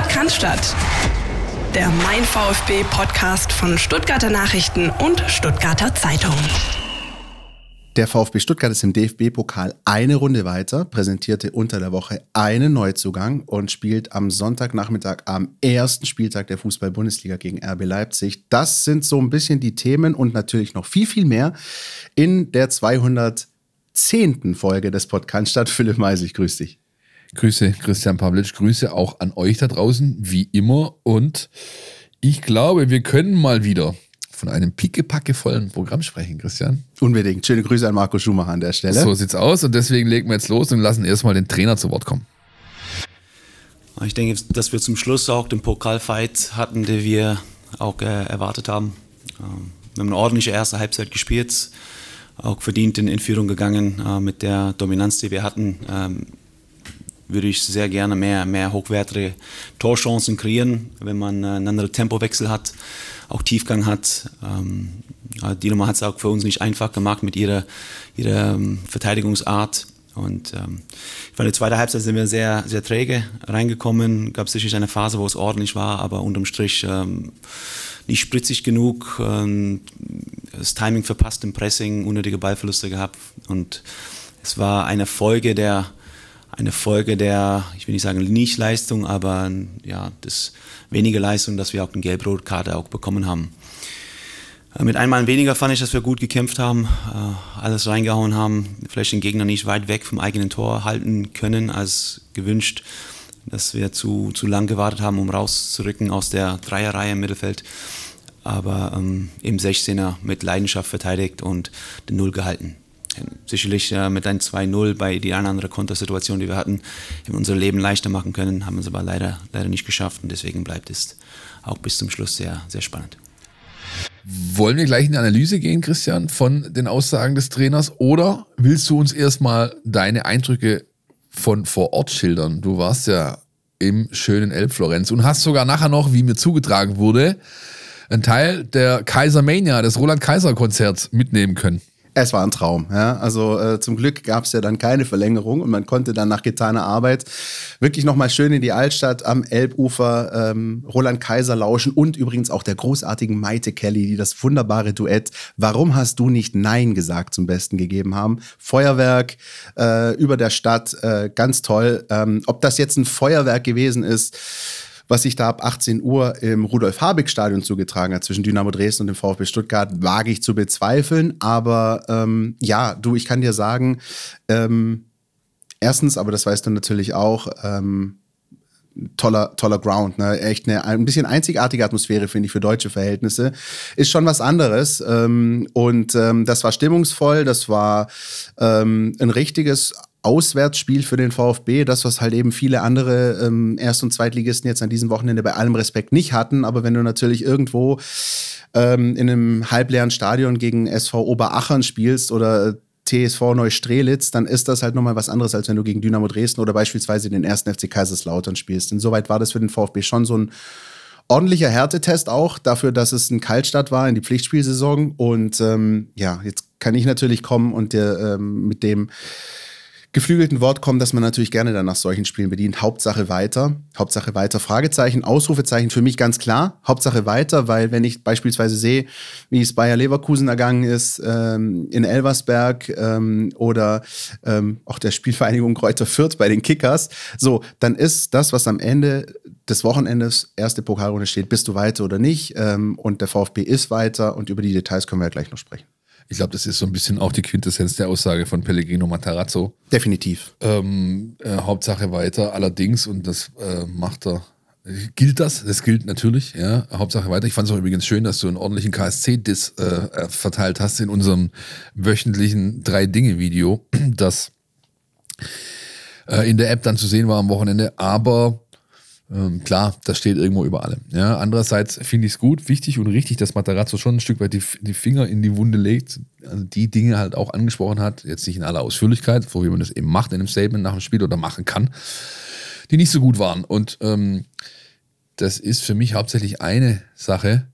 Podcast der Mein VfB Podcast von Stuttgarter Nachrichten und Stuttgarter Zeitung. Der VfB Stuttgart ist im DFB-Pokal eine Runde weiter, präsentierte unter der Woche einen Neuzugang und spielt am Sonntagnachmittag am ersten Spieltag der Fußball-Bundesliga gegen RB Leipzig. Das sind so ein bisschen die Themen und natürlich noch viel, viel mehr in der 210. Folge des Podcasts statt. Philipp Mais, ich grüße dich. Grüße Christian Pavlic, Grüße auch an euch da draußen, wie immer. Und ich glaube, wir können mal wieder von einem pickepackevollen Programm sprechen, Christian. Unbedingt. Schöne Grüße an Marco Schumacher an der Stelle. So sieht's aus und deswegen legen wir jetzt los und lassen erstmal den Trainer zu Wort kommen. Ich denke, dass wir zum Schluss auch den Pokalfight hatten, den wir auch äh, erwartet haben. Ähm, wir haben eine ordentliche erste Halbzeit gespielt, auch verdient in, in Führung gegangen äh, mit der Dominanz, die wir hatten. Ähm, würde ich sehr gerne mehr, mehr hochwertige Torchancen kreieren, wenn man äh, einen anderen Tempowechsel hat, auch Tiefgang hat. Ähm, Nummer hat es auch für uns nicht einfach gemacht mit ihrer, ihrer ähm, Verteidigungsart. Und ähm, ich fand, der zweiten Halbzeit sind wir sehr, sehr träge reingekommen. Gab sicherlich eine Phase, wo es ordentlich war, aber unterm Strich ähm, nicht spritzig genug. Ähm, das Timing verpasst im Pressing, unnötige Ballverluste gehabt. Und es war eine Folge der, eine Folge der, ich will nicht sagen Nichtleistung, aber ja, das wenige Leistung, dass wir auch den Gelb-Rot-Karte auch bekommen haben. Äh, mit einmal weniger fand ich, dass wir gut gekämpft haben, äh, alles reingehauen haben, vielleicht den Gegner nicht weit weg vom eigenen Tor halten können als gewünscht, dass wir zu, zu lang gewartet haben, um rauszurücken aus der Dreierreihe im Mittelfeld, aber ähm, im 16er mit Leidenschaft verteidigt und den Null gehalten sicherlich äh, mit einem 2-0 bei die eine andere Kontersituation, die wir hatten, unser Leben leichter machen können, haben wir es aber leider, leider nicht geschafft und deswegen bleibt es auch bis zum Schluss sehr, sehr spannend. Wollen wir gleich in die Analyse gehen, Christian, von den Aussagen des Trainers oder willst du uns erstmal deine Eindrücke von vor Ort schildern? Du warst ja im schönen Elbflorenz und hast sogar nachher noch, wie mir zugetragen wurde, einen Teil der Kaisermania, des Roland Kaiser Konzerts mitnehmen können. Es war ein Traum. Ja? Also äh, zum Glück gab es ja dann keine Verlängerung und man konnte dann nach getaner Arbeit wirklich nochmal schön in die Altstadt am Elbufer ähm, Roland Kaiser lauschen und übrigens auch der großartigen Maite Kelly, die das wunderbare Duett Warum hast du nicht Nein gesagt zum Besten gegeben haben. Feuerwerk äh, über der Stadt, äh, ganz toll. Ähm, ob das jetzt ein Feuerwerk gewesen ist, was sich da ab 18 Uhr im Rudolf-Habig-Stadion zugetragen hat zwischen Dynamo Dresden und dem VfB Stuttgart, wage ich zu bezweifeln. Aber ähm, ja, du, ich kann dir sagen, ähm, erstens, aber das weißt du natürlich auch, ähm, toller, toller Ground, ne? Echt eine ein bisschen einzigartige Atmosphäre, finde ich, für deutsche Verhältnisse. Ist schon was anderes. Ähm, und ähm, das war stimmungsvoll, das war ähm, ein richtiges Auswärtsspiel für den VfB, das, was halt eben viele andere ähm, Erst- und Zweitligisten jetzt an diesem Wochenende bei allem Respekt nicht hatten. Aber wenn du natürlich irgendwo ähm, in einem halbleeren Stadion gegen SV Oberachern spielst oder TSV Neustrelitz, dann ist das halt nochmal was anderes, als wenn du gegen Dynamo Dresden oder beispielsweise den ersten FC Kaiserslautern spielst. Insoweit war das für den VfB schon so ein ordentlicher Härtetest auch, dafür, dass es ein Kaltstart war in die Pflichtspielsaison. Und ähm, ja, jetzt kann ich natürlich kommen und dir ähm, mit dem geflügelten Wort kommen, dass man natürlich gerne dann nach solchen Spielen bedient. Hauptsache weiter. Hauptsache weiter. Fragezeichen, Ausrufezeichen für mich ganz klar. Hauptsache weiter, weil wenn ich beispielsweise sehe, wie es Bayer Leverkusen ergangen ist, ähm, in Elversberg ähm, oder ähm, auch der Spielvereinigung Kräuter Fürth bei den Kickers, so, dann ist das, was am Ende des Wochenendes erste Pokalrunde steht, bist du weiter oder nicht. Ähm, und der VfB ist weiter und über die Details können wir ja gleich noch sprechen. Ich glaube, das ist so ein bisschen auch die Quintessenz der Aussage von Pellegrino Matarazzo. Definitiv. Ähm, äh, Hauptsache weiter, allerdings, und das äh, macht er. Gilt das? Das gilt natürlich, ja. Hauptsache weiter. Ich fand es auch übrigens schön, dass du einen ordentlichen KSC-Diss äh, verteilt hast in unserem wöchentlichen Drei-Dinge-Video, das äh, in der App dann zu sehen war am Wochenende. Aber ähm, klar, das steht irgendwo über allem. Ja, andererseits finde ich es gut, wichtig und richtig, dass Matarazzo schon ein Stück weit die, die Finger in die Wunde legt, also die Dinge halt auch angesprochen hat, jetzt nicht in aller Ausführlichkeit, so wie man das eben macht in einem Statement nach dem Spiel oder machen kann, die nicht so gut waren. Und ähm, das ist für mich hauptsächlich eine Sache,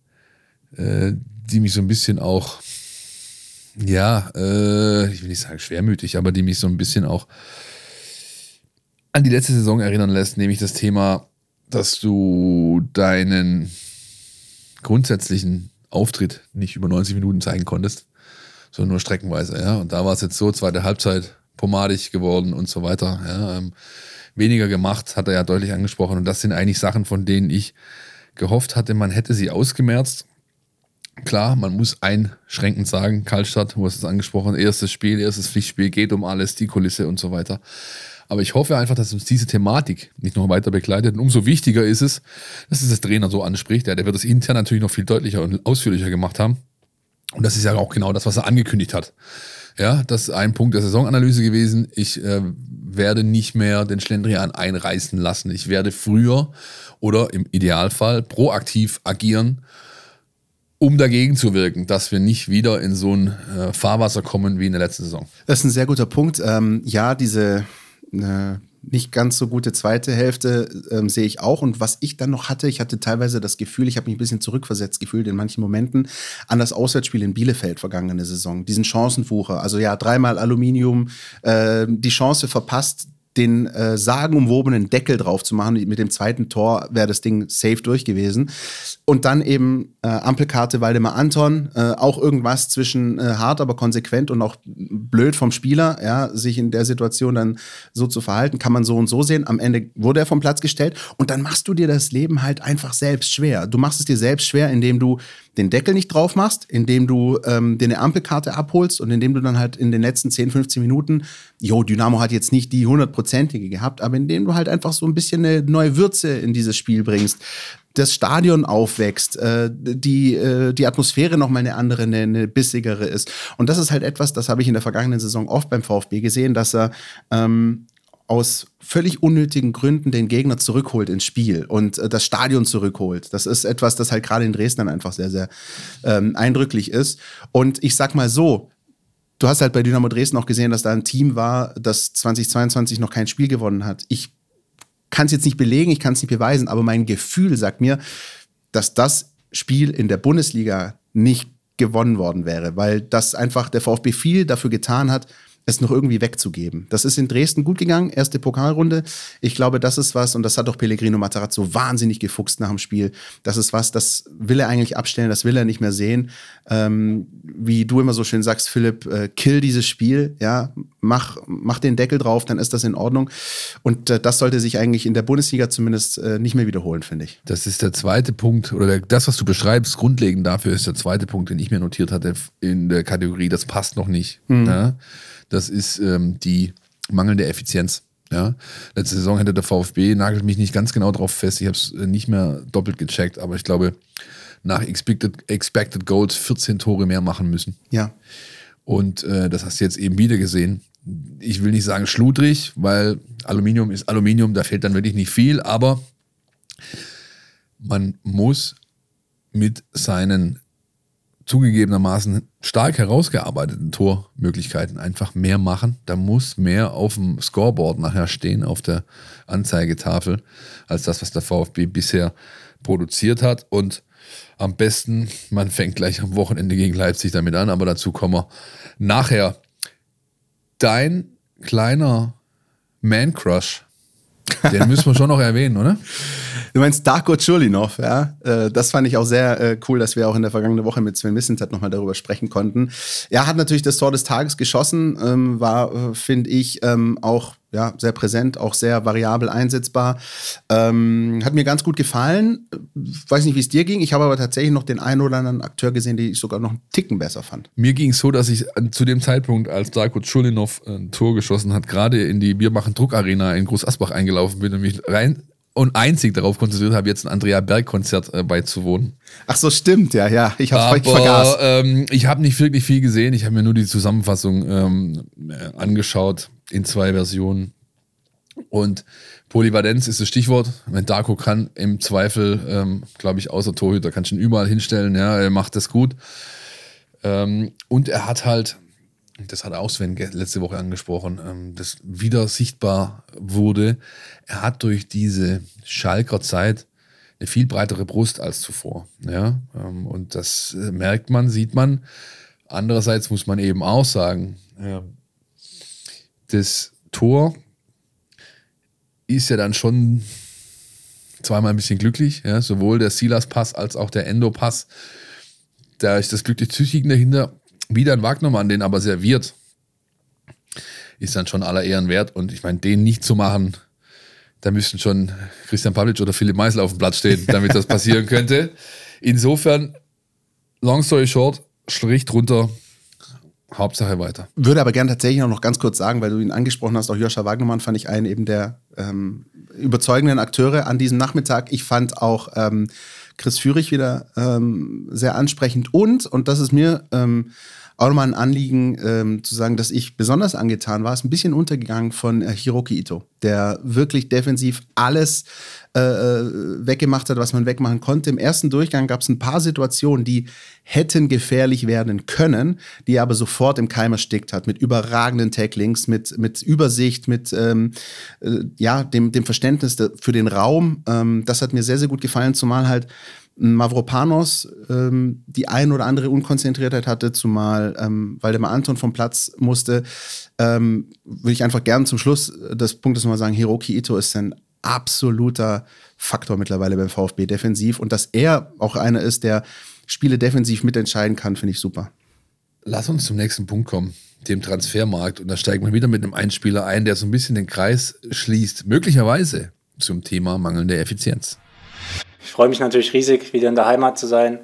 äh, die mich so ein bisschen auch, ja, äh, ich will nicht sagen schwermütig, aber die mich so ein bisschen auch an die letzte Saison erinnern lässt, nämlich das Thema dass du deinen grundsätzlichen Auftritt nicht über 90 Minuten zeigen konntest, sondern nur streckenweise. Ja? Und da war es jetzt so, zweite Halbzeit pomadig geworden und so weiter. Ja? Ähm, weniger gemacht, hat er ja deutlich angesprochen. Und das sind eigentlich Sachen, von denen ich gehofft hatte, man hätte sie ausgemerzt. Klar, man muss einschränkend sagen, Karlstadt, du hast es angesprochen, erstes Spiel, erstes Pflichtspiel, geht um alles, die Kulisse und so weiter. Aber ich hoffe einfach, dass uns diese Thematik nicht noch weiter begleitet. Und umso wichtiger ist es, dass es das Trainer so anspricht. Ja, der wird es intern natürlich noch viel deutlicher und ausführlicher gemacht haben. Und das ist ja auch genau das, was er angekündigt hat. Ja, das ist ein Punkt der Saisonanalyse gewesen. Ich äh, werde nicht mehr den Schlendrian einreißen lassen. Ich werde früher oder im Idealfall proaktiv agieren, um dagegen zu wirken, dass wir nicht wieder in so ein äh, Fahrwasser kommen wie in der letzten Saison. Das ist ein sehr guter Punkt. Ähm, ja, diese eine nicht ganz so gute zweite Hälfte ähm, sehe ich auch. Und was ich dann noch hatte, ich hatte teilweise das Gefühl, ich habe mich ein bisschen zurückversetzt gefühlt in manchen Momenten an das Auswärtsspiel in Bielefeld vergangene Saison. Diesen Chancenfucher. Also ja, dreimal Aluminium, äh, die Chance verpasst, den äh, sagenumwobenen Deckel drauf zu machen. Mit dem zweiten Tor wäre das Ding safe durch gewesen. Und dann eben äh, Ampelkarte Waldemar Anton, äh, auch irgendwas zwischen äh, hart, aber konsequent und auch blöd vom Spieler, ja, sich in der Situation dann so zu verhalten, kann man so und so sehen. Am Ende wurde er vom Platz gestellt und dann machst du dir das Leben halt einfach selbst schwer. Du machst es dir selbst schwer, indem du den Deckel nicht drauf machst, indem du ähm, dir eine Ampelkarte abholst und indem du dann halt in den letzten 10, 15 Minuten, jo, Dynamo hat jetzt nicht die hundertprozentige gehabt, aber indem du halt einfach so ein bisschen eine neue Würze in dieses Spiel bringst, das Stadion aufwächst, äh, die, äh, die Atmosphäre nochmal eine andere, eine, eine bissigere ist. Und das ist halt etwas, das habe ich in der vergangenen Saison oft beim VfB gesehen, dass er ähm, aus völlig unnötigen Gründen den Gegner zurückholt ins Spiel und äh, das Stadion zurückholt. Das ist etwas, das halt gerade in Dresden einfach sehr, sehr ähm, eindrücklich ist. Und ich sag mal so, du hast halt bei Dynamo Dresden auch gesehen, dass da ein Team war, das 2022 noch kein Spiel gewonnen hat. Ich kann es jetzt nicht belegen, ich kann es nicht beweisen, aber mein Gefühl sagt mir, dass das Spiel in der Bundesliga nicht gewonnen worden wäre, weil das einfach der VfB viel dafür getan hat, es noch irgendwie wegzugeben. Das ist in Dresden gut gegangen, erste Pokalrunde. Ich glaube, das ist was, und das hat auch Pellegrino Matarazzo wahnsinnig gefuchst nach dem Spiel. Das ist was, das will er eigentlich abstellen, das will er nicht mehr sehen. Ähm, wie du immer so schön sagst, Philipp, äh, kill dieses Spiel, ja, mach, mach den Deckel drauf, dann ist das in Ordnung. Und äh, das sollte sich eigentlich in der Bundesliga zumindest äh, nicht mehr wiederholen, finde ich. Das ist der zweite Punkt, oder der, das, was du beschreibst, grundlegend dafür ist der zweite Punkt, den ich mir notiert hatte in der Kategorie, das passt noch nicht. Mhm. Ja? Das ist ähm, die mangelnde Effizienz. Ja, letzte Saison hätte der VfB, nagelt mich nicht ganz genau drauf fest, ich habe es äh, nicht mehr doppelt gecheckt, aber ich glaube, nach Expected, Expected Goals 14 Tore mehr machen müssen. Ja. Und äh, das hast du jetzt eben wieder gesehen. Ich will nicht sagen schludrig, weil Aluminium ist Aluminium, da fehlt dann wirklich nicht viel, aber man muss mit seinen zugegebenermaßen stark herausgearbeiteten Tormöglichkeiten einfach mehr machen. Da muss mehr auf dem Scoreboard nachher stehen, auf der Anzeigetafel, als das, was der VfB bisher produziert hat. Und am besten, man fängt gleich am Wochenende gegen Leipzig damit an, aber dazu kommen wir nachher. Dein kleiner Man-Crush, den müssen wir schon noch erwähnen, oder? Du meinst Darko Chulinov, ja? Äh, das fand ich auch sehr äh, cool, dass wir auch in der vergangenen Woche mit Sven Missentat nochmal darüber sprechen konnten. Er hat natürlich das Tor des Tages geschossen, ähm, war, äh, finde ich, ähm, auch ja, sehr präsent, auch sehr variabel einsetzbar. Ähm, hat mir ganz gut gefallen. Weiß nicht, wie es dir ging. Ich habe aber tatsächlich noch den einen oder anderen Akteur gesehen, den ich sogar noch einen Ticken besser fand. Mir ging es so, dass ich zu dem Zeitpunkt, als Darko Chulinov ein Tor geschossen hat, gerade in die Biermachen Druckarena in Groß Asbach eingelaufen bin und mich rein und einzig darauf konzentriert habe, jetzt ein Andrea Berg-Konzert äh, beizuwohnen. Ach so, stimmt, ja, ja. Ich habe vergaß. Ähm, ich habe nicht wirklich viel gesehen. Ich habe mir nur die Zusammenfassung ähm, äh, angeschaut in zwei Versionen. Und Polyvalenz ist das Stichwort. Wenn Darko kann, im Zweifel, ähm, glaube ich, außer Torhüter, kann schon überall hinstellen. Ja, er macht das gut. Ähm, und er hat halt das hat auch Sven letzte Woche angesprochen, ähm, das wieder sichtbar wurde. Er hat durch diese Schalker Zeit eine viel breitere Brust als zuvor. Ja? Ähm, und das äh, merkt man, sieht man. Andererseits muss man eben auch sagen, das Tor ist ja dann schon zweimal ein bisschen glücklich. Ja? Sowohl der Silas-Pass als auch der Endo-Pass. Da ist das glücklich Züchtigen dahinter. Wieder ein Wagnermann, den aber serviert, ist dann schon aller Ehren wert. Und ich meine, den nicht zu machen, da müssten schon Christian Pavlic oder Philipp Meisel auf dem Platz stehen, damit das passieren könnte. Insofern, long story short, Strich drunter, Hauptsache weiter. Würde aber gerne tatsächlich auch noch ganz kurz sagen, weil du ihn angesprochen hast, auch Joscha Wagnermann fand ich einen eben der ähm, überzeugenden Akteure an diesem Nachmittag. Ich fand auch ähm, Chris Führig wieder ähm, sehr ansprechend und, und das ist mir ähm, auch nochmal ein Anliegen ähm, zu sagen, dass ich besonders angetan war, ist ein bisschen untergegangen von äh, Hiroki Ito, der wirklich defensiv alles äh, äh, weggemacht hat, was man wegmachen konnte. Im ersten Durchgang gab es ein paar Situationen, die hätten gefährlich werden können, die er aber sofort im Keim erstickt hat, mit überragenden Tacklings, mit, mit Übersicht, mit ähm, äh, ja, dem, dem Verständnis für den Raum. Ähm, das hat mir sehr, sehr gut gefallen, zumal halt Mavropanos ähm, die ein oder andere Unkonzentriertheit hatte, zumal ähm, Waldemar Anton vom Platz musste, ähm, würde ich einfach gern zum Schluss des Punktes nochmal sagen, Hiroki Ito ist ein absoluter Faktor mittlerweile beim VfB defensiv und dass er auch einer ist, der Spiele defensiv mitentscheiden kann, finde ich super. Lass uns zum nächsten Punkt kommen, dem Transfermarkt. Und da steigt man wieder mit einem Einspieler ein, der so ein bisschen den Kreis schließt, möglicherweise zum Thema mangelnde Effizienz. Ich freue mich natürlich riesig, wieder in der Heimat zu sein.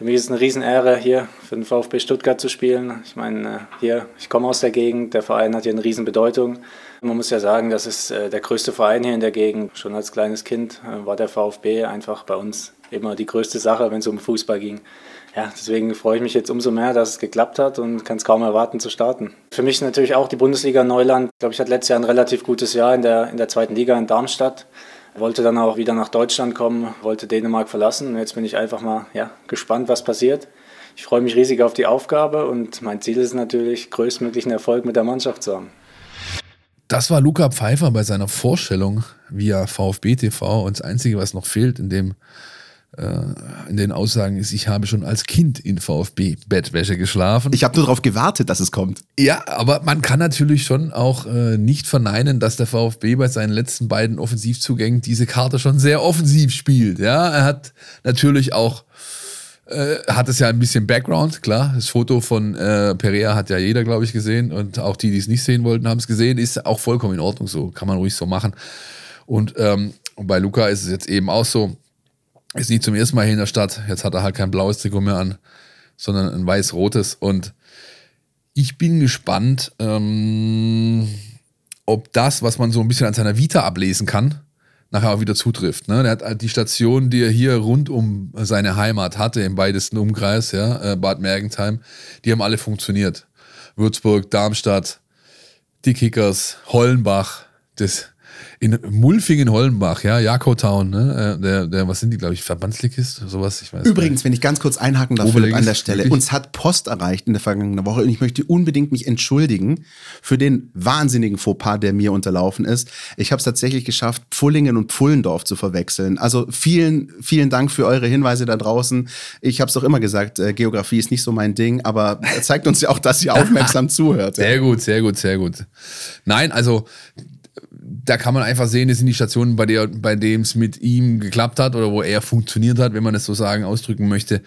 Für mich ist es eine Riesenehre, hier für den VfB Stuttgart zu spielen. Ich meine, äh, hier, ich komme aus der Gegend, der Verein hat hier eine Riesenbedeutung. Man muss ja sagen, das ist äh, der größte Verein hier in der Gegend. Schon als kleines Kind äh, war der VfB einfach bei uns immer die größte Sache, wenn es um Fußball ging. Ja, deswegen freue ich mich jetzt umso mehr, dass es geklappt hat und kann es kaum erwarten zu starten. Für mich natürlich auch die Bundesliga Neuland. Ich glaube, ich hatte letztes Jahr ein relativ gutes Jahr in der, in der zweiten Liga in Darmstadt wollte dann auch wieder nach Deutschland kommen, wollte Dänemark verlassen. Und jetzt bin ich einfach mal ja, gespannt, was passiert. Ich freue mich riesig auf die Aufgabe und mein Ziel ist natürlich, größtmöglichen Erfolg mit der Mannschaft zu haben. Das war Luca Pfeiffer bei seiner Vorstellung via VfB TV und das Einzige, was noch fehlt in dem in den Aussagen ist, ich habe schon als Kind in VfB-Bettwäsche geschlafen. Ich habe nur darauf gewartet, dass es kommt. Ja, aber man kann natürlich schon auch äh, nicht verneinen, dass der VfB bei seinen letzten beiden Offensivzugängen diese Karte schon sehr offensiv spielt. Ja, er hat natürlich auch äh, hat es ja ein bisschen Background, klar. Das Foto von äh, Perea hat ja jeder, glaube ich, gesehen und auch die, die es nicht sehen wollten, haben es gesehen. Ist auch vollkommen in Ordnung so, kann man ruhig so machen. Und ähm, bei Luca ist es jetzt eben auch so, ist nicht zum ersten Mal hier in der Stadt. Jetzt hat er halt kein blaues Trikot mehr an, sondern ein weiß-rotes. Und ich bin gespannt, ähm, ob das, was man so ein bisschen an seiner Vita ablesen kann, nachher auch wieder zutrifft. Ne? Der hat halt die Station, die er hier rund um seine Heimat hatte, im weitesten Umkreis, ja, äh, Bad Mergentheim, die haben alle funktioniert. Würzburg, Darmstadt, die Kickers, Hollenbach, das in Mulfingen-Hollenbach, ja, Jakotown, ne? Äh, der, der, was sind die, glaube ich, Verbandsligist, sowas, ich weiß Übrigens, wenn ich ganz kurz einhaken darf, Philipp, an der Stelle, wirklich? uns hat Post erreicht in der vergangenen Woche und ich möchte unbedingt mich entschuldigen für den wahnsinnigen Fauxpas, der mir unterlaufen ist. Ich habe es tatsächlich geschafft, Pfullingen und Pfullendorf zu verwechseln. Also vielen, vielen Dank für eure Hinweise da draußen. Ich habe es doch immer gesagt, äh, Geografie ist nicht so mein Ding, aber zeigt uns ja auch, dass ihr aufmerksam zuhört. Sehr gut, sehr gut, sehr gut. Nein, also da kann man einfach sehen, das sind die Stationen, bei, der, bei dem es mit ihm geklappt hat oder wo er funktioniert hat, wenn man das so sagen, ausdrücken möchte.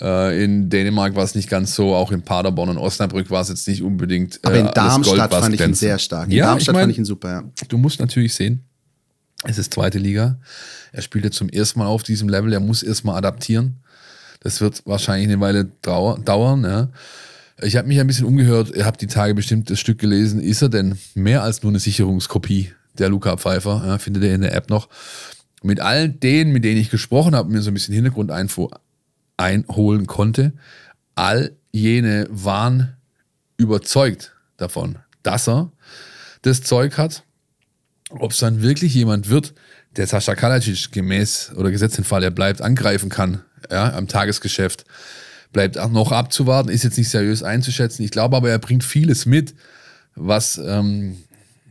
Äh, in Dänemark war es nicht ganz so, auch in Paderborn und Osnabrück war es jetzt nicht unbedingt. Äh, Aber in Darmstadt fand ich ihn sehr stark. In ja, Darmstadt ich mein, fand ich ihn super, ja. Du musst natürlich sehen, es ist zweite Liga. Er spielt jetzt zum ersten Mal auf diesem Level, er muss erstmal adaptieren. Das wird wahrscheinlich eine Weile dauern, ja. Ich habe mich ein bisschen umgehört, ihr habt die Tage bestimmt das Stück gelesen. Ist er denn mehr als nur eine Sicherungskopie der Luca Pfeiffer, ja, findet ihr in der App noch. Mit all denen, mit denen ich gesprochen habe, mir so ein bisschen Hintergrundinfo einholen konnte, all jene waren überzeugt davon, dass er das Zeug hat. Ob es dann wirklich jemand wird, der Sascha Kalacic gemäß oder gesetzt Fall, er bleibt, angreifen kann, ja, am Tagesgeschäft, bleibt auch noch abzuwarten, ist jetzt nicht seriös einzuschätzen. Ich glaube aber, er bringt vieles mit, was ähm,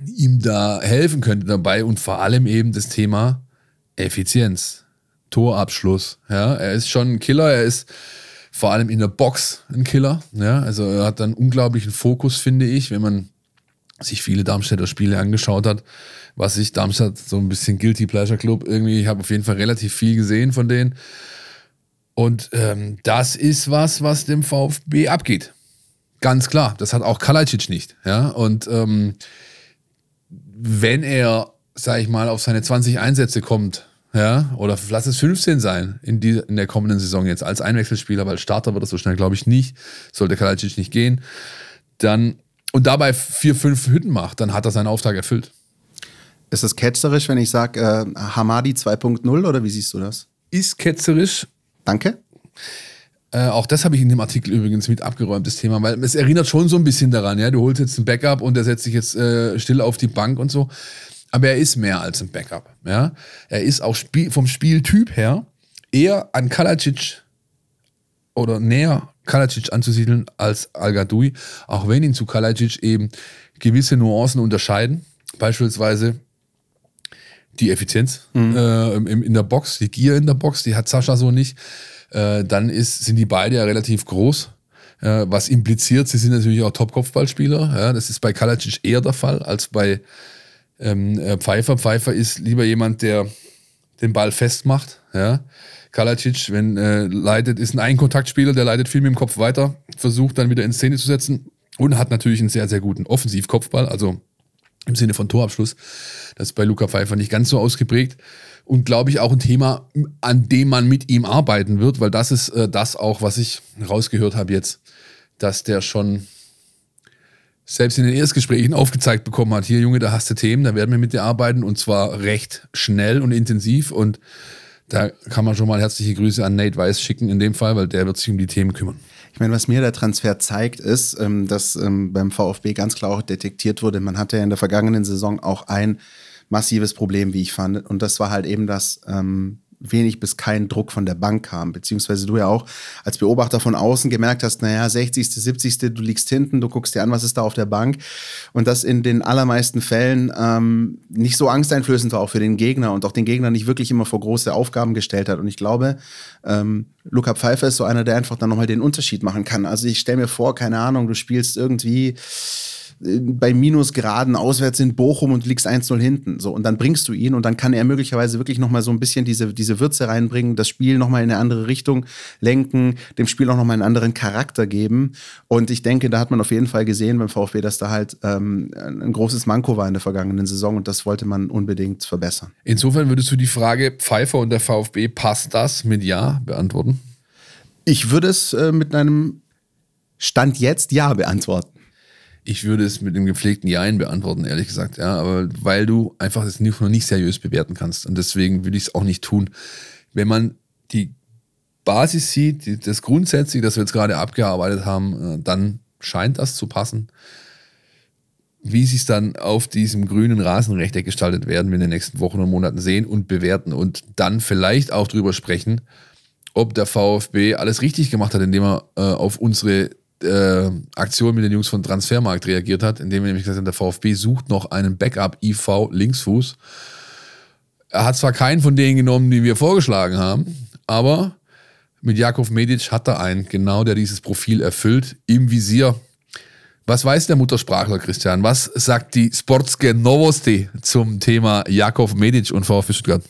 ihm da helfen könnte dabei und vor allem eben das Thema Effizienz, Torabschluss. Ja, er ist schon ein Killer, er ist vor allem in der Box ein Killer. Ja, also er hat einen unglaublichen Fokus, finde ich, wenn man sich viele Darmstädter Spiele angeschaut hat, was ich Darmstadt so ein bisschen Guilty Pleasure Club irgendwie, ich habe auf jeden Fall relativ viel gesehen von denen. Und ähm, das ist was, was dem VfB abgeht. Ganz klar. Das hat auch Kalajdzic nicht. Ja? Und ähm, wenn er, sag ich mal, auf seine 20 Einsätze kommt, ja, oder lass es 15 sein in, die, in der kommenden Saison jetzt als Einwechselspieler, weil Starter wird das so schnell, glaube ich, nicht. Sollte Kalajdzic nicht gehen. Dann und dabei vier, fünf Hütten macht, dann hat er seinen Auftrag erfüllt. Ist es ketzerisch, wenn ich sage äh, Hamadi 2.0 oder wie siehst du das? Ist ketzerisch. Danke. Äh, auch das habe ich in dem Artikel übrigens mit abgeräumt, das Thema, weil es erinnert schon so ein bisschen daran, ja, du holst jetzt ein Backup und der setzt sich jetzt äh, still auf die Bank und so. Aber er ist mehr als ein Backup, ja. Er ist auch Spiel, vom Spieltyp her eher an Kalacic oder näher Kalajic anzusiedeln als al auch wenn ihn zu Kalajic eben gewisse Nuancen unterscheiden. Beispielsweise die Effizienz mhm. äh, in, in, der Box, die Gier in der Box, die hat Sascha so nicht. Äh, dann ist, sind die beide ja relativ groß. Äh, was impliziert, sie sind natürlich auch Top-Kopfballspieler. Ja, das ist bei Kalajic eher der Fall als bei ähm, äh, Pfeiffer. Pfeiffer ist lieber jemand, der den Ball festmacht. Ja. Kalacic, wenn äh, leitet, ist ein Einkontaktspieler, der leitet viel mit dem Kopf weiter, versucht dann wieder in Szene zu setzen und hat natürlich einen sehr, sehr guten Offensivkopfball, also im Sinne von Torabschluss. Das ist bei Luca Pfeiffer nicht ganz so ausgeprägt. Und glaube ich auch ein Thema, an dem man mit ihm arbeiten wird, weil das ist äh, das auch, was ich rausgehört habe jetzt, dass der schon selbst in den Erstgesprächen aufgezeigt bekommen hat, hier Junge, da hast du Themen, da werden wir mit dir arbeiten und zwar recht schnell und intensiv und da kann man schon mal herzliche Grüße an Nate Weiss schicken in dem Fall, weil der wird sich um die Themen kümmern. Ich meine, was mir der Transfer zeigt, ist, ähm, dass ähm, beim VfB ganz klar auch detektiert wurde, man hatte ja in der vergangenen Saison auch ein massives Problem, wie ich fand. Und das war halt eben das, ähm, wenig bis kein Druck von der Bank kam, beziehungsweise du ja auch als Beobachter von außen gemerkt hast, naja, 60., 70., du liegst hinten, du guckst dir an, was ist da auf der Bank und das in den allermeisten Fällen ähm, nicht so angsteinflößend war auch für den Gegner und auch den Gegner nicht wirklich immer vor große Aufgaben gestellt hat und ich glaube, ähm, Luca Pfeiffer ist so einer, der einfach dann nochmal den Unterschied machen kann. Also ich stelle mir vor, keine Ahnung, du spielst irgendwie bei Minusgraden auswärts in Bochum und liegst 1-0 hinten. So, und dann bringst du ihn und dann kann er möglicherweise wirklich nochmal so ein bisschen diese, diese Würze reinbringen, das Spiel nochmal in eine andere Richtung lenken, dem Spiel auch nochmal einen anderen Charakter geben. Und ich denke, da hat man auf jeden Fall gesehen beim VfB, dass da halt ähm, ein großes Manko war in der vergangenen Saison und das wollte man unbedingt verbessern. Insofern würdest du die Frage Pfeiffer und der VfB, passt das mit Ja beantworten? Ich würde es äh, mit einem Stand jetzt Ja beantworten. Ich würde es mit dem gepflegten Jein beantworten, ehrlich gesagt, ja, aber weil du einfach das noch nicht seriös bewerten kannst. Und deswegen würde ich es auch nicht tun. Wenn man die Basis sieht, das grundsätzlich, das wir jetzt gerade abgearbeitet haben, äh, dann scheint das zu passen. Wie sie es dann auf diesem grünen Rasenrechteck gestaltet werden, wir in den nächsten Wochen und Monaten sehen und bewerten und dann vielleicht auch drüber sprechen, ob der VfB alles richtig gemacht hat, indem er äh, auf unsere äh, Aktion mit den Jungs von Transfermarkt reagiert hat, indem er nämlich gesagt hat, der VfB sucht noch einen Backup-IV Linksfuß. Er hat zwar keinen von denen genommen, die wir vorgeschlagen haben, aber mit Jakov Medic hat er einen, genau der dieses Profil erfüllt, im Visier. Was weiß der Muttersprachler Christian? Was sagt die Sportske Novosti zum Thema Jakov Medic und VfB Stuttgart?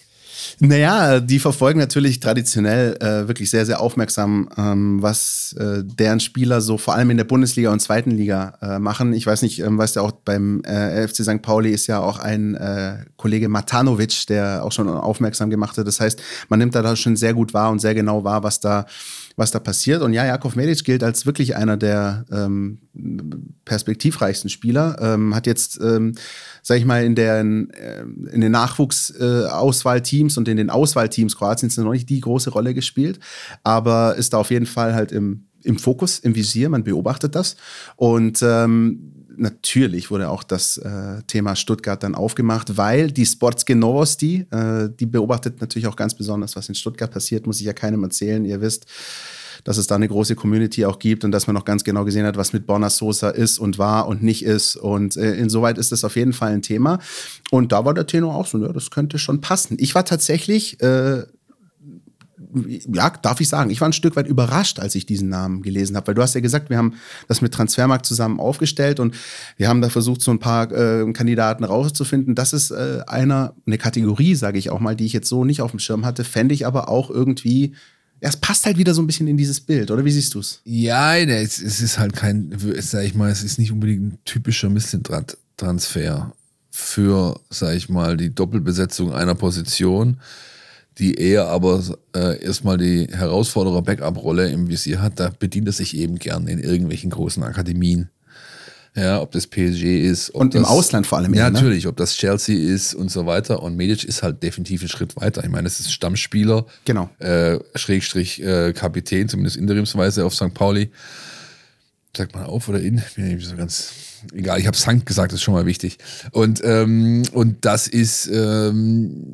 Naja, die verfolgen natürlich traditionell äh, wirklich sehr, sehr aufmerksam, ähm, was äh, deren Spieler so vor allem in der Bundesliga und zweiten Liga äh, machen. Ich weiß nicht, ähm, weißt du auch, beim äh, FC St. Pauli ist ja auch ein äh, Kollege Matanovic, der auch schon aufmerksam gemacht hat. Das heißt, man nimmt da schon sehr gut wahr und sehr genau wahr, was da was da passiert. Und ja, Jakov Medic gilt als wirklich einer der ähm, perspektivreichsten Spieler. Ähm, hat jetzt, ähm, sag ich mal, in, der, in, äh, in den Nachwuchsauswahlteams äh, und in den Auswahlteams Kroatiens noch nicht die große Rolle gespielt, aber ist da auf jeden Fall halt im, im Fokus, im Visier, man beobachtet das. Und ähm, natürlich wurde auch das äh, Thema Stuttgart dann aufgemacht, weil die Sportske Novosti, äh, die beobachtet natürlich auch ganz besonders, was in Stuttgart passiert, muss ich ja keinem erzählen. Ihr wisst, dass es da eine große Community auch gibt und dass man noch ganz genau gesehen hat, was mit Borna Sosa ist und war und nicht ist. Und äh, insoweit ist das auf jeden Fall ein Thema. Und da war der Tenor auch so, ja, das könnte schon passen. Ich war tatsächlich äh, ja, darf ich sagen, ich war ein Stück weit überrascht, als ich diesen Namen gelesen habe, weil du hast ja gesagt, wir haben das mit Transfermarkt zusammen aufgestellt und wir haben da versucht, so ein paar äh, Kandidaten rauszufinden. Das ist äh, einer, eine Kategorie, sage ich auch mal, die ich jetzt so nicht auf dem Schirm hatte, fände ich aber auch irgendwie es passt halt wieder so ein bisschen in dieses Bild, oder wie siehst du es? Ja, es, es ist halt kein, sag ich mal, es ist nicht unbedingt ein typischer Misseltransfer für, sag ich mal, die Doppelbesetzung einer Position, die eher aber äh, erstmal die Herausforderer-Backup-Rolle im Visier hat. Da bedient er sich eben gern in irgendwelchen großen Akademien. Ja, ob das PSG ist. und das, im Ausland vor allem. Ja, eher, ne? natürlich, ob das Chelsea ist und so weiter. Und Medic ist halt definitiv ein Schritt weiter. Ich meine, es ist Stammspieler, Genau. äh, Schrägstrich äh, Kapitän, zumindest interimsweise auf St. Pauli. Sagt man auf oder in? Bin nicht so ganz. Egal, ich habe Sankt gesagt, das ist schon mal wichtig. Und, ähm, und das ist ähm,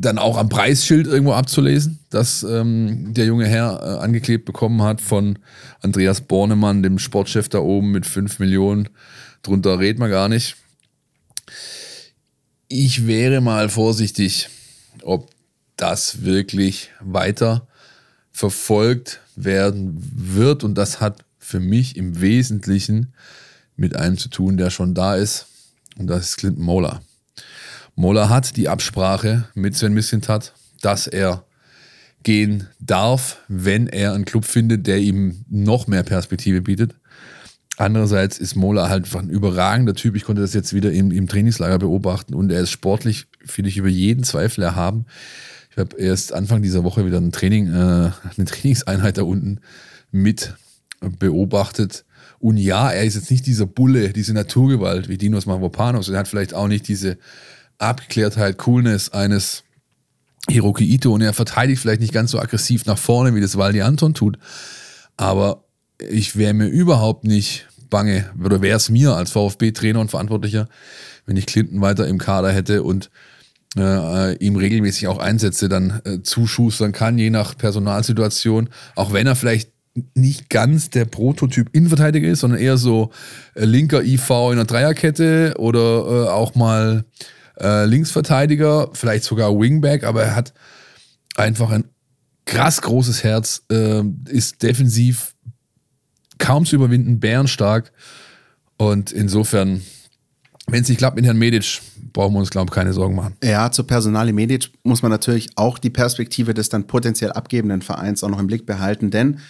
dann auch am Preisschild irgendwo abzulesen, dass ähm, der junge Herr äh, angeklebt bekommen hat von Andreas Bornemann, dem Sportchef da oben mit 5 Millionen. Drunter redet man gar nicht. Ich wäre mal vorsichtig, ob das wirklich weiter verfolgt werden wird. Und das hat für mich im Wesentlichen mit einem zu tun, der schon da ist. Und das ist Clinton Mola. Mola hat die Absprache mit Sven Mislintat, dass er gehen darf, wenn er einen Club findet, der ihm noch mehr Perspektive bietet. Andererseits ist Mola halt einfach ein überragender Typ. Ich konnte das jetzt wieder im, im Trainingslager beobachten und er ist sportlich, finde ich, über jeden Zweifel erhaben. Ich habe erst Anfang dieser Woche wieder ein Training, äh, eine Trainingseinheit da unten mit beobachtet. Und ja, er ist jetzt nicht dieser Bulle, diese Naturgewalt wie Dinos Mavropanos. Und er hat vielleicht auch nicht diese Abgeklärtheit, Coolness eines Hiroki Ito. Und er verteidigt vielleicht nicht ganz so aggressiv nach vorne, wie das Waldi Anton tut. Aber ich wäre mir überhaupt nicht bange, oder wäre es mir als VfB-Trainer und Verantwortlicher, wenn ich Clinton weiter im Kader hätte und äh, ihm regelmäßig auch Einsätze dann äh, zuschustern kann, je nach Personalsituation, auch wenn er vielleicht nicht ganz der Prototyp Innenverteidiger ist, sondern eher so äh, linker IV in einer Dreierkette oder äh, auch mal äh, Linksverteidiger, vielleicht sogar Wingback, aber er hat einfach ein krass großes Herz, äh, ist defensiv kaum zu überwinden, bärenstark und insofern, wenn es nicht klappt mit Herrn Medic, brauchen wir uns, glaube ich, keine Sorgen machen. Ja, zur Personale Medic muss man natürlich auch die Perspektive des dann potenziell abgebenden Vereins auch noch im Blick behalten, denn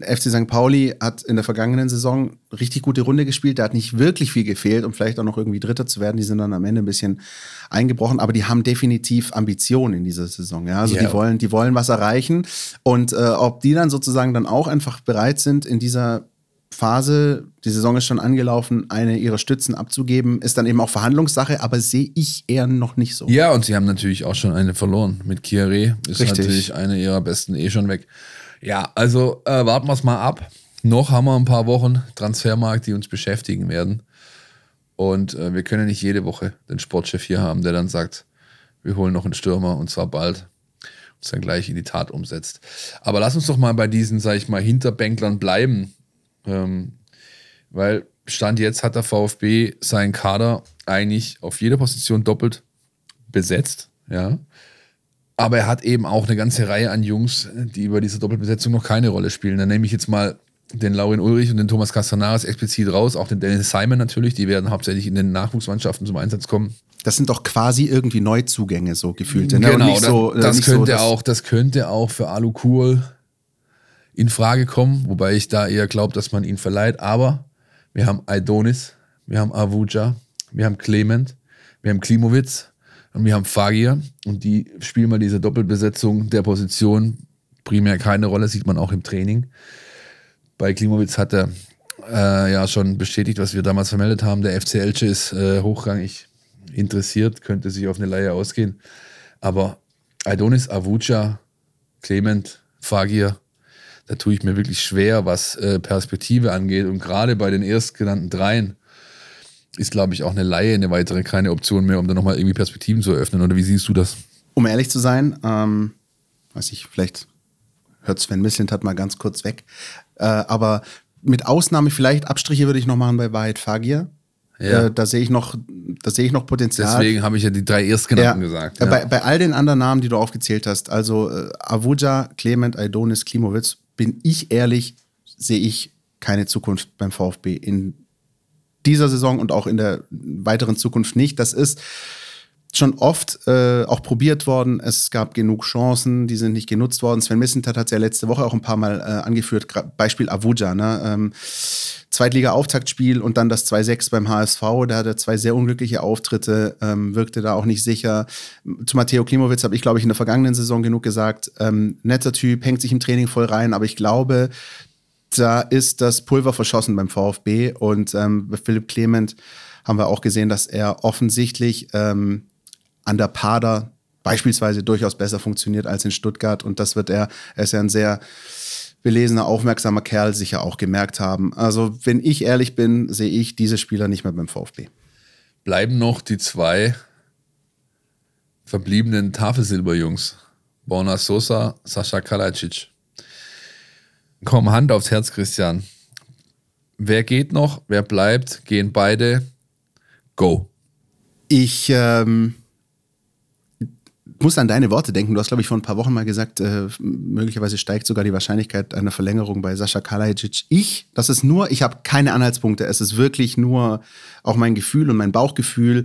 FC St. Pauli hat in der vergangenen Saison richtig gute Runde gespielt. Da hat nicht wirklich viel gefehlt, um vielleicht auch noch irgendwie Dritter zu werden. Die sind dann am Ende ein bisschen eingebrochen, aber die haben definitiv Ambitionen in dieser Saison. Ja? Also Ja. die wollen, die wollen was erreichen. Und äh, ob die dann sozusagen dann auch einfach bereit sind, in dieser Phase, die Saison ist schon angelaufen, eine ihrer Stützen abzugeben, ist dann eben auch Verhandlungssache, aber sehe ich eher noch nicht so. Ja, und sie haben natürlich auch schon eine verloren. Mit Kiare ist Richtig. natürlich eine ihrer besten eh schon weg. Ja, also äh, warten wir es mal ab. Noch haben wir ein paar Wochen Transfermarkt, die uns beschäftigen werden. Und äh, wir können nicht jede Woche den Sportchef hier haben, der dann sagt, wir holen noch einen Stürmer und zwar bald. Und es dann gleich in die Tat umsetzt. Aber lass uns doch mal bei diesen, sag ich mal, Hinterbänklern bleiben. Ähm, weil Stand jetzt hat der VfB seinen Kader eigentlich auf jeder Position doppelt besetzt, ja. Aber er hat eben auch eine ganze Reihe an Jungs, die über diese Doppelbesetzung noch keine Rolle spielen. Dann nehme ich jetzt mal den Laurin Ulrich und den Thomas Castanares explizit raus, auch den Dennis Simon natürlich, die werden hauptsächlich in den Nachwuchsmannschaften zum Einsatz kommen. Das sind doch quasi irgendwie Neuzugänge, so gefühlt. ne? Genau, nicht so, das, äh, das so, könnte dass- auch, das könnte auch für Alu Kuhl in Frage kommen, wobei ich da eher glaube, dass man ihn verleiht. Aber wir haben Aidonis, wir haben Avuja, wir haben Clement, wir haben Klimowitz und wir haben Fagir und die spielen mal diese Doppelbesetzung der Position primär keine Rolle, sieht man auch im Training. Bei Klimowitz hat er äh, ja schon bestätigt, was wir damals vermeldet haben. Der FC Elche ist äh, hochrangig interessiert, könnte sich auf eine Leihe ausgehen. Aber Adonis, Avuja, Clement, Fagir, da tue ich mir wirklich schwer, was äh, Perspektive angeht. Und gerade bei den erstgenannten dreien ist, glaube ich, auch eine Laie eine weitere keine Option mehr, um da nochmal irgendwie Perspektiven zu eröffnen. Oder wie siehst du das? Um ehrlich zu sein, ähm, weiß ich, vielleicht hört Sven Mislint mal ganz kurz weg. Äh, aber mit Ausnahme, vielleicht Abstriche würde ich noch machen bei Wahrheit Fagir. Ja. Äh, da sehe ich noch, da sehe ich noch Potenzial. Deswegen habe ich ja die drei erstgenannten ja. gesagt. Ja. Bei, bei all den anderen Namen, die du aufgezählt hast, also äh, Avuja, Clement, Aidonis, Klimowitz, bin ich ehrlich, sehe ich keine Zukunft beim VfB in dieser Saison und auch in der weiteren Zukunft nicht. Das ist schon oft äh, auch probiert worden. Es gab genug Chancen, die sind nicht genutzt worden. Sven Missentat hat es ja letzte Woche auch ein paar Mal äh, angeführt. Beispiel Avuja, ne? Ähm, Zweitliga-Auftaktspiel und dann das 2-6 beim HSV. Da hatte er zwei sehr unglückliche Auftritte, ähm, wirkte da auch nicht sicher. Zu Matteo Klimowitz habe ich, glaube ich, in der vergangenen Saison genug gesagt. Ähm, netter Typ, hängt sich im Training voll rein, aber ich glaube, da ist das Pulver verschossen beim VfB. Und ähm, bei Philipp Clement haben wir auch gesehen, dass er offensichtlich ähm, an der Pader beispielsweise durchaus besser funktioniert als in Stuttgart. Und das wird er, er ist ja ein sehr belesener, aufmerksamer Kerl, sicher auch gemerkt haben. Also, wenn ich ehrlich bin, sehe ich diese Spieler nicht mehr beim VfB. Bleiben noch die zwei verbliebenen Tafelsilberjungs. Borna Sosa, Sascha Kalajic. Komm, Hand aufs Herz, Christian. Wer geht noch? Wer bleibt? Gehen beide? Go. Ich ähm, muss an deine Worte denken. Du hast, glaube ich, vor ein paar Wochen mal gesagt, äh, möglicherweise steigt sogar die Wahrscheinlichkeit einer Verlängerung bei Sascha Kalajic. Ich, das ist nur, ich habe keine Anhaltspunkte. Es ist wirklich nur auch mein Gefühl und mein Bauchgefühl.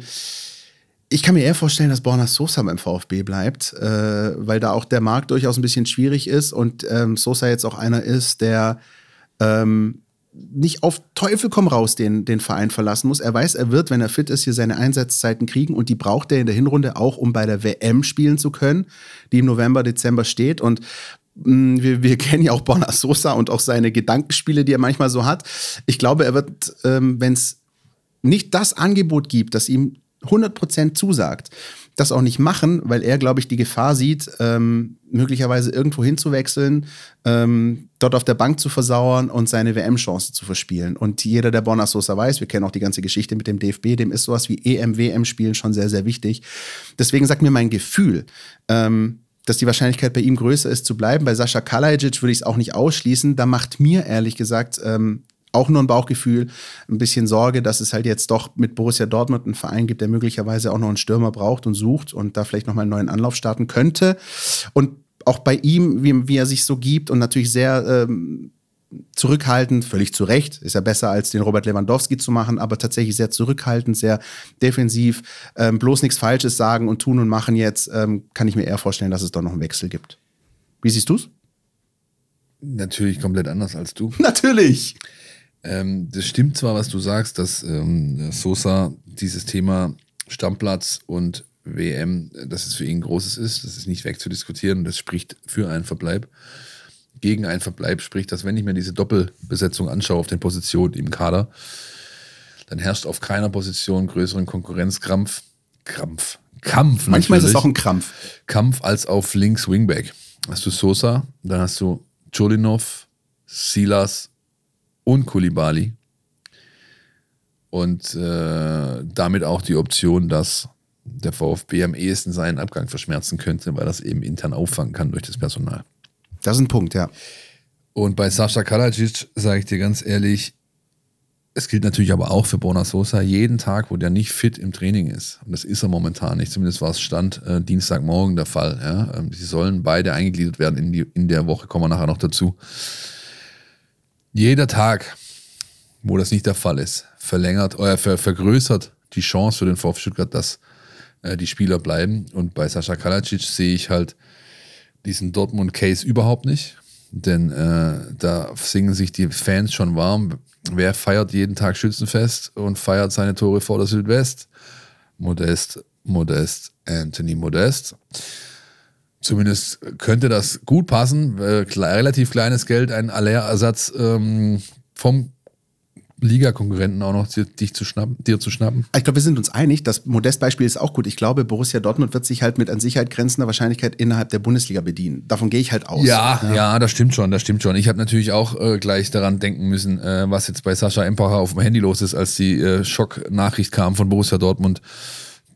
Ich kann mir eher vorstellen, dass Borna Sosa beim VfB bleibt, äh, weil da auch der Markt durchaus ein bisschen schwierig ist und ähm, Sosa jetzt auch einer ist, der ähm, nicht auf Teufel komm raus den, den Verein verlassen muss. Er weiß, er wird, wenn er fit ist, hier seine Einsatzzeiten kriegen und die braucht er in der Hinrunde auch, um bei der WM spielen zu können, die im November, Dezember steht. Und mm, wir, wir kennen ja auch Borna Sosa und auch seine Gedankenspiele, die er manchmal so hat. Ich glaube, er wird, ähm, wenn es nicht das Angebot gibt, das ihm 100% zusagt, das auch nicht machen, weil er, glaube ich, die Gefahr sieht, ähm, möglicherweise irgendwo hinzuwechseln, ähm, dort auf der Bank zu versauern und seine WM-Chance zu verspielen. Und jeder, der Bonner Sosa weiß, wir kennen auch die ganze Geschichte mit dem DFB, dem ist sowas wie EM, WM-Spielen schon sehr, sehr wichtig. Deswegen sagt mir mein Gefühl, ähm, dass die Wahrscheinlichkeit bei ihm größer ist zu bleiben. Bei Sascha Kalajic würde ich es auch nicht ausschließen. Da macht mir ehrlich gesagt ähm, auch nur ein Bauchgefühl, ein bisschen Sorge, dass es halt jetzt doch mit Borussia Dortmund einen Verein gibt, der möglicherweise auch noch einen Stürmer braucht und sucht und da vielleicht nochmal einen neuen Anlauf starten könnte. Und auch bei ihm, wie, wie er sich so gibt und natürlich sehr ähm, zurückhaltend, völlig zu Recht, ist ja besser als den Robert Lewandowski zu machen, aber tatsächlich sehr zurückhaltend, sehr defensiv, ähm, bloß nichts Falsches sagen und tun und machen jetzt, ähm, kann ich mir eher vorstellen, dass es doch noch einen Wechsel gibt. Wie siehst du's? Natürlich komplett anders als du. Natürlich! Ähm, das stimmt zwar, was du sagst, dass ähm, Sosa dieses Thema Stammplatz und WM, dass es für ihn großes ist, das ist nicht wegzudiskutieren, das spricht für einen Verbleib. Gegen einen Verbleib spricht, dass wenn ich mir diese Doppelbesetzung anschaue auf den Positionen im Kader, dann herrscht auf keiner Position größeren Konkurrenzkrampf. Krampf. Kampf. Manchmal natürlich. ist es auch ein Krampf. Kampf als auf links Wingback. Hast du Sosa, dann hast du Jolinov, Silas und Kulibali. Und äh, damit auch die Option, dass der VfB am ehesten seinen Abgang verschmerzen könnte, weil das eben intern auffangen kann durch das Personal. Das ist ein Punkt, ja. Und bei Sascha Kalajic sage ich dir ganz ehrlich, es gilt natürlich aber auch für Bona Sosa, jeden Tag, wo der nicht fit im Training ist, und das ist er momentan nicht, zumindest war es Stand äh, Dienstagmorgen der Fall, ja, ähm, sie sollen beide eingegliedert werden in, die, in der Woche, kommen wir nachher noch dazu. Jeder Tag, wo das nicht der Fall ist, verlängert oder ver vergrößert die Chance für den VfB Stuttgart, dass äh, die Spieler bleiben. Und bei Sascha Kalacic sehe ich halt diesen Dortmund-Case überhaupt nicht. Denn äh, da singen sich die Fans schon warm. Wer feiert jeden Tag Schützenfest und feiert seine Tore vor der Südwest? Modest, Modest, Anthony Modest. Zumindest könnte das gut passen. Äh, relativ kleines Geld, ein Aller-Ersatz ähm, vom Liga-Konkurrenten auch noch dich zu schnappen, dir zu schnappen? Ich glaube, wir sind uns einig. Das Modestbeispiel ist auch gut. Ich glaube, Borussia Dortmund wird sich halt mit an Sicherheit grenzender Wahrscheinlichkeit innerhalb der Bundesliga bedienen. Davon gehe ich halt aus. Ja, ja, ja, das stimmt schon, das stimmt schon. Ich habe natürlich auch äh, gleich daran denken müssen, äh, was jetzt bei Sascha Empacher auf dem Handy los ist, als die äh, Schocknachricht kam von Borussia Dortmund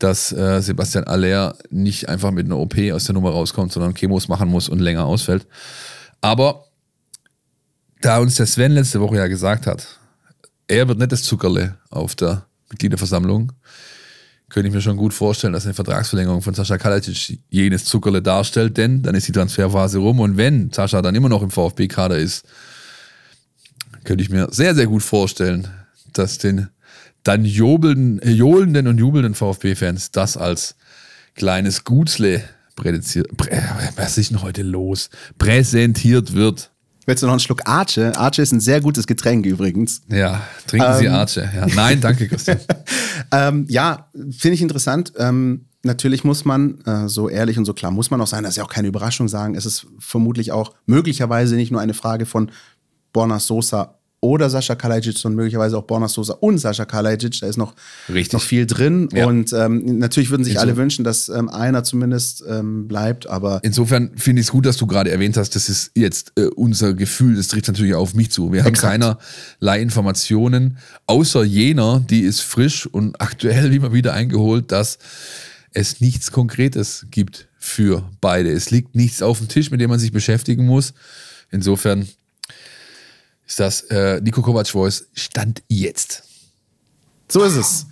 dass äh, Sebastian Aller nicht einfach mit einer OP aus der Nummer rauskommt, sondern Chemos machen muss und länger ausfällt. Aber da uns der Sven letzte Woche ja gesagt hat, er wird nicht das Zuckerle auf der Mitgliederversammlung, könnte ich mir schon gut vorstellen, dass eine Vertragsverlängerung von Sascha Kalajdzic jenes Zuckerle darstellt, denn dann ist die Transferphase rum und wenn Sascha dann immer noch im VfB-Kader ist, könnte ich mir sehr, sehr gut vorstellen, dass den dann jubelnden, äh, johlenden und jubelnden VfB-Fans das als kleines Gutsle präsentiert, was ist denn heute los? Präsentiert wird. Willst du noch einen Schluck Arche? Arche ist ein sehr gutes Getränk übrigens. Ja, trinken ähm. Sie Arche. Ja. Nein, danke, Christian. ähm, ja, finde ich interessant. Ähm, natürlich muss man, äh, so ehrlich und so klar muss man auch sein, das ist ja auch keine Überraschung sagen. Es ist vermutlich auch möglicherweise nicht nur eine Frage von Borna Sosa oder Sascha Kalajic und möglicherweise auch Borna Sosa und Sascha Kalajic. Da ist noch, noch viel drin. Ja. Und ähm, natürlich würden sich Inso alle wünschen, dass ähm, einer zumindest ähm, bleibt. Aber insofern finde ich es gut, dass du gerade erwähnt hast, das ist jetzt äh, unser Gefühl. Das trifft natürlich auf mich zu. Wir Exakt. haben keinerlei Informationen, außer jener, die ist frisch und aktuell immer wieder eingeholt, dass es nichts Konkretes gibt für beide. Es liegt nichts auf dem Tisch, mit dem man sich beschäftigen muss. Insofern ist das äh, Nico Kovac Voice Stand jetzt. So ist es.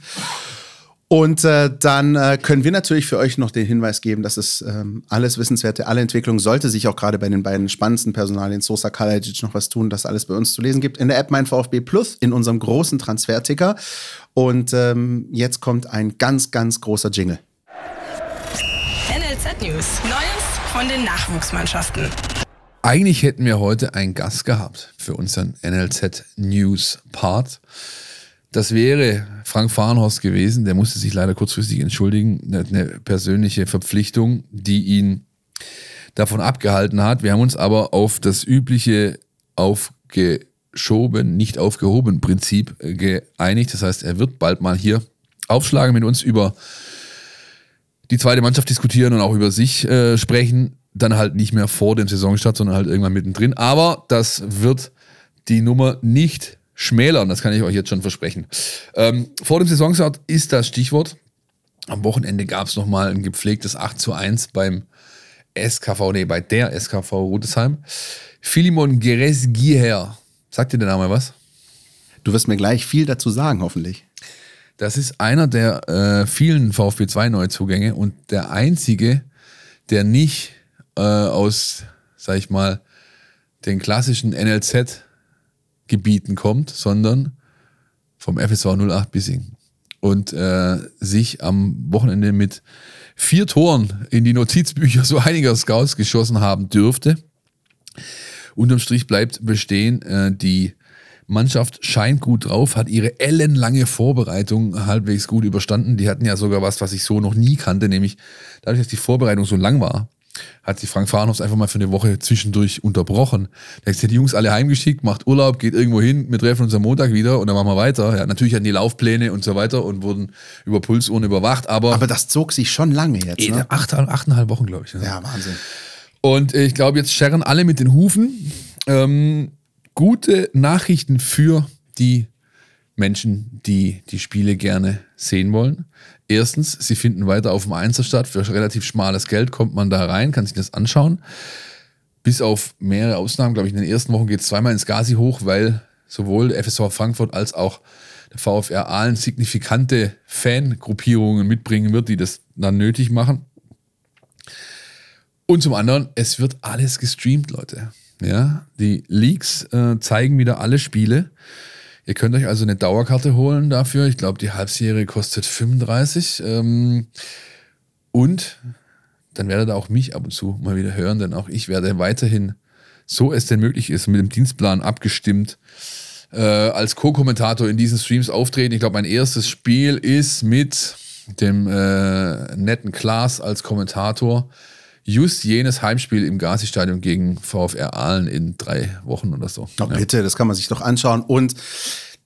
Und äh, dann äh, können wir natürlich für euch noch den Hinweis geben, dass es ähm, alles Wissenswerte, alle Entwicklungen sollte sich auch gerade bei den beiden spannendsten Personalien Sosa Kalajic noch was tun, dass alles bei uns zu lesen gibt. In der App Mein VfB Plus, in unserem großen Transferticker. Und ähm, jetzt kommt ein ganz, ganz großer Jingle. NLZ News. Neues von den Nachwuchsmannschaften. Eigentlich hätten wir heute einen Gast gehabt für unseren NLZ News Part. Das wäre Frank Fahrenhorst gewesen. Der musste sich leider kurzfristig entschuldigen. Eine persönliche Verpflichtung, die ihn davon abgehalten hat. Wir haben uns aber auf das übliche aufgeschoben, nicht aufgehoben Prinzip geeinigt. Das heißt, er wird bald mal hier aufschlagen mit uns über die zweite Mannschaft diskutieren und auch über sich äh, sprechen dann halt nicht mehr vor dem Saisonstart, sondern halt irgendwann mittendrin. Aber das wird die Nummer nicht schmälern, das kann ich euch jetzt schon versprechen. Ähm, vor dem Saisonstart ist das Stichwort. Am Wochenende gab es nochmal ein gepflegtes 8 zu 1 beim SKV, nee, bei der SKV Rudesheim. Philimon Geres-Giher. Sagt dir der Name was? Du wirst mir gleich viel dazu sagen, hoffentlich. Das ist einer der äh, vielen VfB 2 Neuzugänge und der einzige, der nicht äh, aus, sag ich mal, den klassischen NLZ-Gebieten kommt, sondern vom FSV 08 Bissing. Und äh, sich am Wochenende mit vier Toren in die Notizbücher so einiger Scouts geschossen haben dürfte. Unterm Strich bleibt bestehen, äh, die Mannschaft scheint gut drauf, hat ihre ellenlange Vorbereitung halbwegs gut überstanden. Die hatten ja sogar was, was ich so noch nie kannte, nämlich dadurch, dass die Vorbereitung so lang war, hat sich Frank Fahrenhoff einfach mal für eine Woche zwischendurch unterbrochen. Der hat die Jungs alle heimgeschickt, macht Urlaub, geht irgendwo hin, wir treffen uns am Montag wieder und dann machen wir weiter. Ja, natürlich hatten die Laufpläne und so weiter und wurden über Pulsuhren überwacht, aber. Aber das zog sich schon lange jetzt. Ne? Acht, achteinhalb Wochen, glaube ich. Ja, ja Wahnsinn. Und ich glaube, jetzt scherren alle mit den Hufen. Ähm, gute Nachrichten für die Menschen, die die Spiele gerne sehen wollen. Erstens, sie finden weiter auf dem Einser statt. Für relativ schmales Geld kommt man da rein, kann sich das anschauen. Bis auf mehrere Ausnahmen, glaube ich, in den ersten Wochen geht es zweimal ins Gazi hoch, weil sowohl der FSV Frankfurt als auch der VfR Aalen signifikante Fangruppierungen mitbringen wird, die das dann nötig machen. Und zum anderen, es wird alles gestreamt, Leute. Ja, die Leaks äh, zeigen wieder alle Spiele. Ihr könnt euch also eine Dauerkarte holen dafür. Ich glaube, die Halbserie kostet 35. Ähm, und dann werdet ihr auch mich ab und zu mal wieder hören, denn auch ich werde weiterhin, so es denn möglich ist, mit dem Dienstplan abgestimmt, äh, als Co-Kommentator in diesen Streams auftreten. Ich glaube, mein erstes Spiel ist mit dem äh, netten Klaas als Kommentator. Just jenes Heimspiel im Gazi-Stadion gegen VfR Aalen in drei Wochen oder so. Oh, ja. Bitte, das kann man sich doch anschauen. Und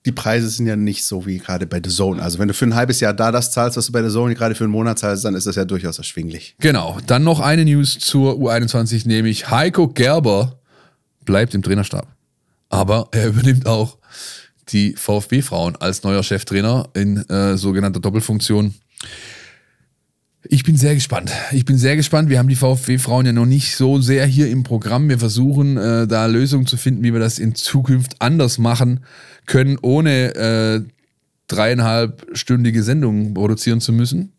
die Preise sind ja nicht so wie gerade bei The Zone. Also wenn du für ein halbes Jahr da das zahlst, was du bei The Zone gerade für einen Monat zahlst, dann ist das ja durchaus erschwinglich. Genau. Dann noch eine News zur U21, nämlich Heiko Gerber bleibt im Trainerstab. Aber er übernimmt auch die VfB-Frauen als neuer Cheftrainer in äh, sogenannter Doppelfunktion. Ich bin sehr gespannt. Ich bin sehr gespannt. Wir haben die VfB-Frauen ja noch nicht so sehr hier im Programm. Wir versuchen äh, da Lösungen zu finden, wie wir das in Zukunft anders machen können, ohne äh, dreieinhalbstündige Sendung produzieren zu müssen.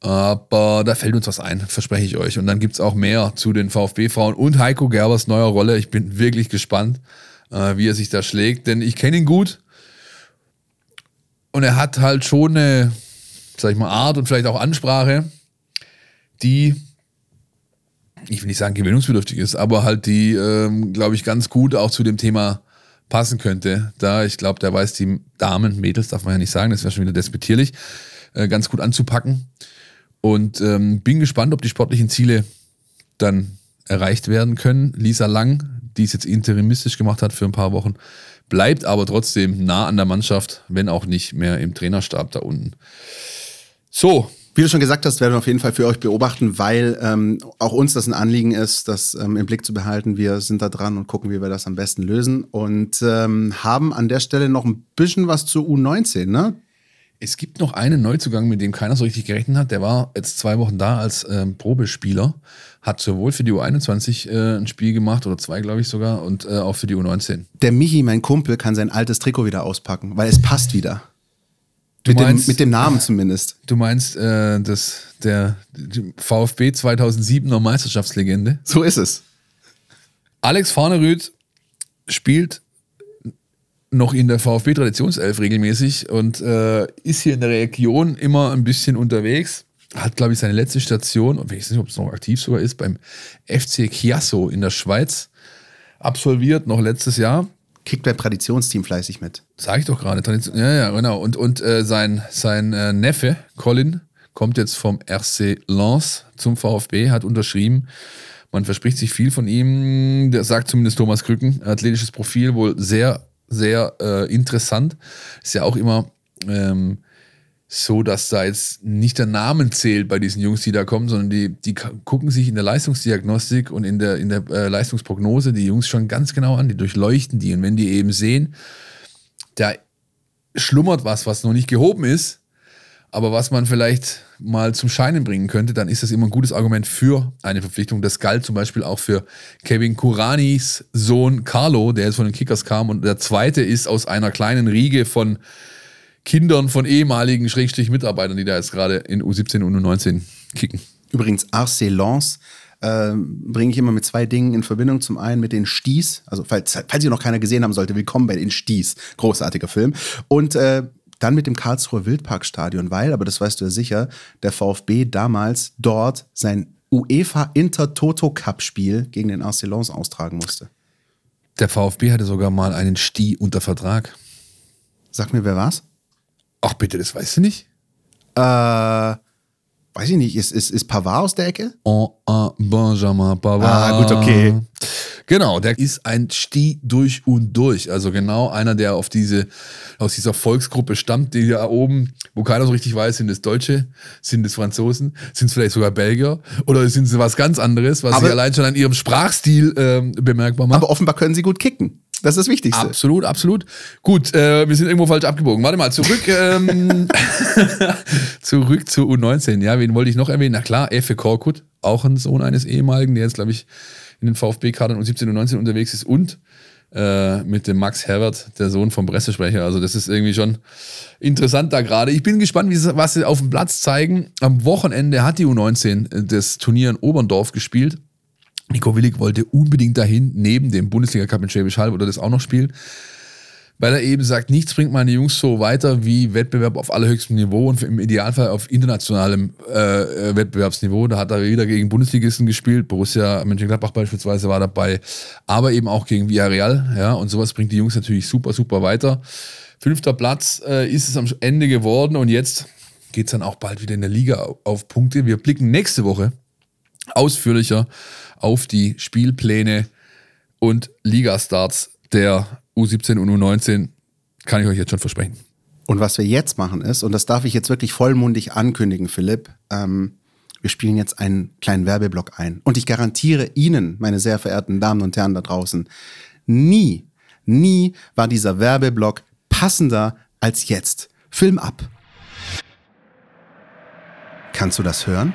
Aber da fällt uns was ein, verspreche ich euch. Und dann gibt es auch mehr zu den VfB-Frauen und Heiko Gerbers neuer Rolle. Ich bin wirklich gespannt, äh, wie er sich da schlägt, denn ich kenne ihn gut. Und er hat halt schon eine, sag ich mal, Art und vielleicht auch Ansprache, die, ich will nicht sagen gewinnungsbedürftig ist, aber halt die, ähm, glaube ich, ganz gut auch zu dem Thema passen könnte. Da, ich glaube, der weiß die Damen, Mädels darf man ja nicht sagen, das wäre schon wieder despektierlich, äh, ganz gut anzupacken. Und ähm, bin gespannt, ob die sportlichen Ziele dann erreicht werden können. Lisa Lang, die es jetzt interimistisch gemacht hat für ein paar Wochen, bleibt aber trotzdem nah an der Mannschaft, wenn auch nicht mehr im Trainerstab da unten. So. Wie du schon gesagt hast, werden wir auf jeden Fall für euch beobachten, weil ähm, auch uns das ein Anliegen ist, das ähm, im Blick zu behalten. Wir sind da dran und gucken, wie wir das am besten lösen. Und ähm, haben an der Stelle noch ein bisschen was zu U19, ne? Es gibt noch einen Neuzugang, mit dem keiner so richtig gerechnet hat. Der war jetzt zwei Wochen da als ähm, Probespieler, hat sowohl für die U21 äh, ein Spiel gemacht oder zwei, glaube ich sogar, und äh, auch für die U19. Der Michi, mein Kumpel, kann sein altes Trikot wieder auspacken, weil es passt wieder. Du mit, meinst, dem, mit dem Namen zumindest. Du meinst, äh, das, der VfB 2007er Meisterschaftslegende? So ist es. Alex Farnerüth spielt noch in der VfB-Traditionself regelmäßig und äh, ist hier in der Region immer ein bisschen unterwegs. Hat, glaube ich, seine letzte Station, und ich weiß nicht, ob es noch aktiv sogar ist, beim FC Chiasso in der Schweiz absolviert, noch letztes Jahr. Kickt beim Traditionsteam fleißig mit. Sag ich doch gerade. Ja, ja, genau. Und, und äh, sein, sein äh, Neffe, Colin, kommt jetzt vom RC Lens zum VfB, hat unterschrieben. Man verspricht sich viel von ihm. Der sagt zumindest Thomas Krücken. Athletisches Profil, wohl sehr sehr äh, interessant. Ist ja auch immer ähm, so, dass da jetzt nicht der Name zählt bei diesen Jungs, die da kommen, sondern die, die gucken sich in der Leistungsdiagnostik und in der, in der äh, Leistungsprognose die Jungs schon ganz genau an, die durchleuchten die. Und wenn die eben sehen, da schlummert was, was noch nicht gehoben ist, aber was man vielleicht mal zum Scheinen bringen könnte, dann ist das immer ein gutes Argument für eine Verpflichtung. Das galt zum Beispiel auch für Kevin Kuranis Sohn Carlo, der jetzt von den Kickers kam. Und der zweite ist aus einer kleinen Riege von Kindern von ehemaligen Schrägstrich Mitarbeitern, die da jetzt gerade in U17 und U19 kicken. Übrigens, RC Lens äh, bringe ich immer mit zwei Dingen in Verbindung. Zum einen mit den Sties, also falls, falls ihr noch keiner gesehen haben sollte, willkommen bei den Sties. Großartiger Film. Und äh, dann mit dem Karlsruher Wildparkstadion, weil, aber das weißt du ja sicher, der VfB damals dort sein UEFA Intertoto Cup Spiel gegen den Lens austragen musste. Der VfB hatte sogar mal einen Sti unter Vertrag. Sag mir, wer war's? Ach bitte, das weißt du nicht? Äh, weiß ich nicht. Ist, ist, ist Pavard aus der Ecke? Oh, oh, Benjamin Pavard. Ah, gut, okay. Genau, der ist ein Sti durch und durch. Also genau einer, der auf diese, aus dieser Volksgruppe stammt, die da oben, wo keiner so richtig weiß, sind es Deutsche, sind es Franzosen, sind es vielleicht sogar Belgier oder sind sie was ganz anderes, was Aber- sie allein schon an ihrem Sprachstil ähm, bemerkbar macht. Aber offenbar können sie gut kicken. Das ist das Wichtigste. Absolut, absolut. Gut, äh, wir sind irgendwo falsch abgebogen. Warte mal, zurück, ähm, zurück zu U19. Ja, wen wollte ich noch erwähnen? Na klar, Efe Korkut, auch ein Sohn eines ehemaligen, der jetzt, glaube ich, in den VfB-Kadern U17 und U19 unterwegs ist und äh, mit dem Max Herbert, der Sohn vom Pressesprecher. Also das ist irgendwie schon interessant da gerade. Ich bin gespannt, was sie auf dem Platz zeigen. Am Wochenende hat die U19 das Turnier in Oberndorf gespielt. Nico Willig wollte unbedingt dahin, neben dem Bundesliga-Cup in Schwäbisch Hall oder das auch noch spielen, weil er eben sagt, nichts bringt meine Jungs so weiter wie Wettbewerb auf allerhöchstem Niveau und im Idealfall auf internationalem äh, Wettbewerbsniveau. Da hat er wieder gegen Bundesligisten gespielt, Borussia Mönchengladbach beispielsweise war dabei, aber eben auch gegen Villarreal, ja, und sowas bringt die Jungs natürlich super, super weiter. Fünfter Platz äh, ist es am Ende geworden und jetzt geht es dann auch bald wieder in der Liga auf Punkte. Wir blicken nächste Woche ausführlicher auf die Spielpläne und Ligastarts der U17 und U19. Kann ich euch jetzt schon versprechen. Und was wir jetzt machen ist, und das darf ich jetzt wirklich vollmundig ankündigen, Philipp, ähm, wir spielen jetzt einen kleinen Werbeblock ein. Und ich garantiere Ihnen, meine sehr verehrten Damen und Herren da draußen, nie, nie war dieser Werbeblock passender als jetzt. Film ab. Kannst du das hören?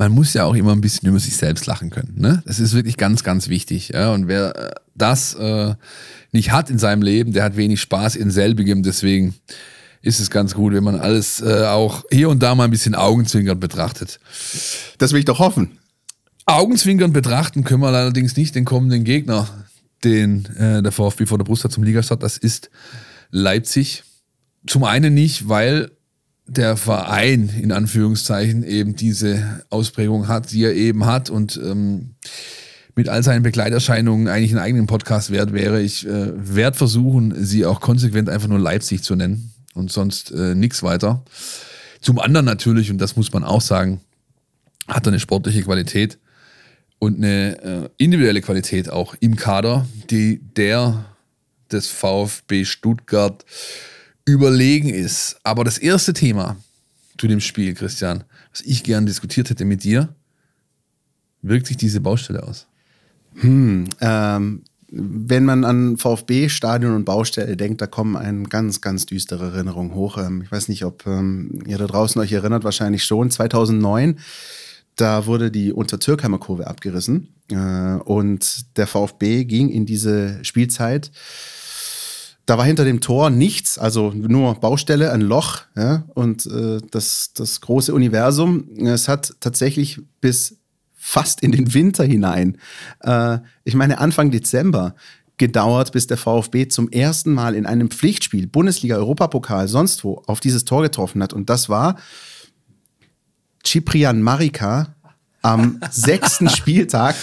Man muss ja auch immer ein bisschen über sich selbst lachen können. Ne? Das ist wirklich ganz, ganz wichtig. Ja? Und wer äh, das äh, nicht hat in seinem Leben, der hat wenig Spaß in selbigem. Deswegen ist es ganz gut, wenn man alles äh, auch hier und da mal ein bisschen Augenzwinkern betrachtet. Das will ich doch hoffen. Augenzwinkern betrachten können wir allerdings nicht den kommenden Gegner, den äh, der VfB vor der Brust hat zum Ligastart. Das ist Leipzig. Zum einen nicht, weil der Verein in Anführungszeichen eben diese Ausprägung hat, die er eben hat und ähm, mit all seinen Begleiterscheinungen eigentlich einen eigenen Podcast wert wäre. Ich äh, werde versuchen, sie auch konsequent einfach nur Leipzig zu nennen und sonst äh, nichts weiter. Zum anderen natürlich, und das muss man auch sagen, hat er eine sportliche Qualität und eine äh, individuelle Qualität auch im Kader, die der des VfB Stuttgart überlegen ist. Aber das erste Thema zu dem Spiel, Christian, was ich gerne diskutiert hätte mit dir, wirkt sich diese Baustelle aus? Hm, ähm, wenn man an VfB-Stadion und Baustelle denkt, da kommen eine ganz, ganz düstere Erinnerungen hoch. Ähm, ich weiß nicht, ob ähm, ihr da draußen euch erinnert, wahrscheinlich schon. 2009, da wurde die Untertürkheimer Kurve abgerissen äh, und der VfB ging in diese Spielzeit da war hinter dem Tor nichts, also nur Baustelle, ein Loch ja, und äh, das, das große Universum. Es hat tatsächlich bis fast in den Winter hinein, äh, ich meine Anfang Dezember, gedauert, bis der VfB zum ersten Mal in einem Pflichtspiel, Bundesliga, Europapokal, sonst wo, auf dieses Tor getroffen hat. Und das war Ciprian Marika am sechsten Spieltag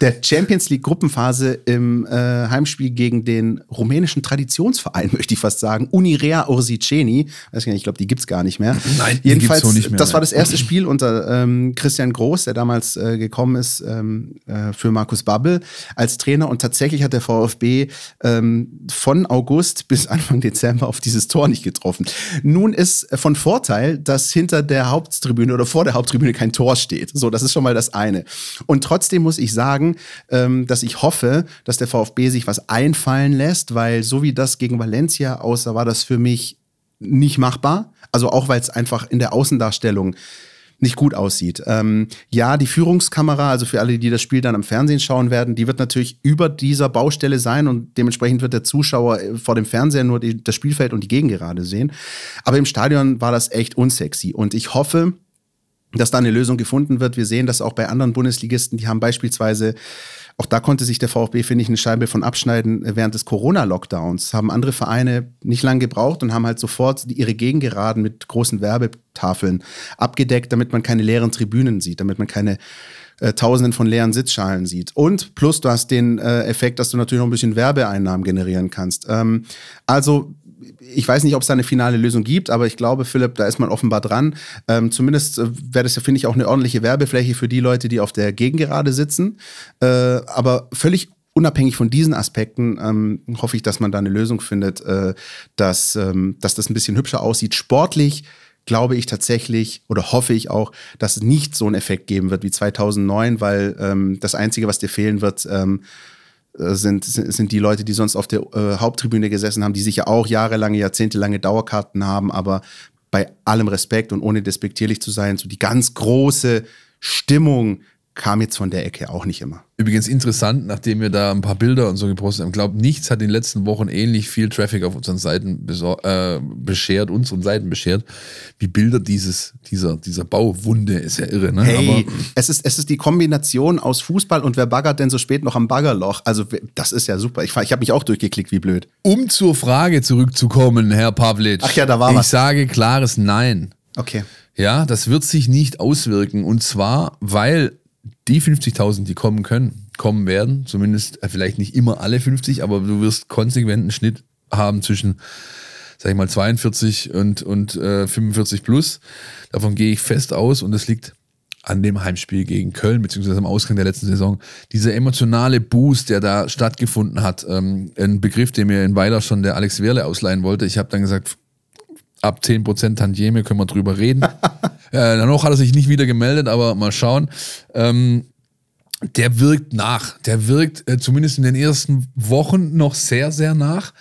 der Champions League Gruppenphase im äh, Heimspiel gegen den rumänischen Traditionsverein, möchte ich fast sagen, Unirea Orsiceni. Weiß nicht, ich glaube, die gibt's gar nicht mehr. Nein, jedenfalls, die gibt's nicht mehr, das war nein. das erste Spiel unter ähm, Christian Groß, der damals äh, gekommen ist ähm, äh, für Markus Babbel als Trainer. Und tatsächlich hat der VfB ähm, von August bis Anfang Dezember auf dieses Tor nicht getroffen. Nun ist von Vorteil, dass hinter der Haupttribüne oder vor der Haupttribüne kein Tor steht. So, das ist schon mal das eine. Und trotzdem muss ich sagen, ähm, dass ich hoffe, dass der VfB sich was einfallen lässt, weil so wie das gegen Valencia aussah, war das für mich nicht machbar. Also auch, weil es einfach in der Außendarstellung nicht gut aussieht. Ähm, ja, die Führungskamera, also für alle, die das Spiel dann am Fernsehen schauen werden, die wird natürlich über dieser Baustelle sein und dementsprechend wird der Zuschauer äh, vor dem Fernseher nur die, das Spielfeld und die Gegengerade sehen. Aber im Stadion war das echt unsexy und ich hoffe, dass da eine Lösung gefunden wird. Wir sehen das auch bei anderen Bundesligisten, die haben beispielsweise auch da konnte sich der VfB, finde ich, eine Scheibe von abschneiden äh, während des Corona-Lockdowns. Haben andere Vereine nicht lange gebraucht und haben halt sofort ihre Gegengeraden mit großen Werbetafeln abgedeckt, damit man keine leeren Tribünen sieht, damit man keine äh, Tausenden von leeren Sitzschalen sieht. Und plus du hast den äh, Effekt, dass du natürlich noch ein bisschen Werbeeinnahmen generieren kannst. Ähm, also ich weiß nicht, ob es da eine finale Lösung gibt, aber ich glaube, Philipp, da ist man offenbar dran. Ähm, zumindest äh, wäre das ja, finde ich, auch eine ordentliche Werbefläche für die Leute, die auf der Gegengerade sitzen. Äh, aber völlig unabhängig von diesen Aspekten ähm, hoffe ich, dass man da eine Lösung findet, äh, dass, ähm, dass das ein bisschen hübscher aussieht. Sportlich glaube ich tatsächlich oder hoffe ich auch, dass es nicht so einen Effekt geben wird wie 2009, weil ähm, das Einzige, was dir fehlen wird, ähm, äh, sind, sind die Leute, die sonst auf der äh, Haupttribüne gesessen haben, die sicher auch jahrelange, jahrzehntelange Dauerkarten haben, aber bei allem Respekt und ohne despektierlich zu sein, so die ganz große Stimmung kam jetzt von der Ecke auch nicht immer. Übrigens interessant, nachdem wir da ein paar Bilder und so gepostet haben, glaube nichts hat in den letzten Wochen ähnlich viel Traffic auf unseren Seiten äh, beschert, unseren Seiten beschert, wie Bilder dieses, dieser, dieser Bauwunde. Ist ja irre, ne? Hey, Aber es ist, es ist die Kombination aus Fußball und wer baggert denn so spät noch am Baggerloch? Also, das ist ja super. Ich, ich habe mich auch durchgeklickt, wie blöd. um zur Frage zurückzukommen, Herr Pavlic. Ach ja, da war ich was. sage klares Nein. Okay. Ja, das wird sich nicht auswirken. Und zwar, weil die 50.000, die kommen können, kommen werden, zumindest äh, vielleicht nicht immer alle 50, aber du wirst konsequent einen Schnitt haben zwischen, sag ich mal, 42 und, und äh, 45 plus. Davon gehe ich fest aus und das liegt an dem Heimspiel gegen Köln, beziehungsweise am Ausgang der letzten Saison. Dieser emotionale Boost, der da stattgefunden hat, ähm, ein Begriff, den mir in Weiler schon der Alex Werle ausleihen wollte. Ich habe dann gesagt, ab 10% Tantieme können wir drüber reden. äh, danach hat er sich nicht wieder gemeldet, aber mal schauen. Ähm, der wirkt nach. Der wirkt äh, zumindest in den ersten Wochen noch sehr, sehr nach.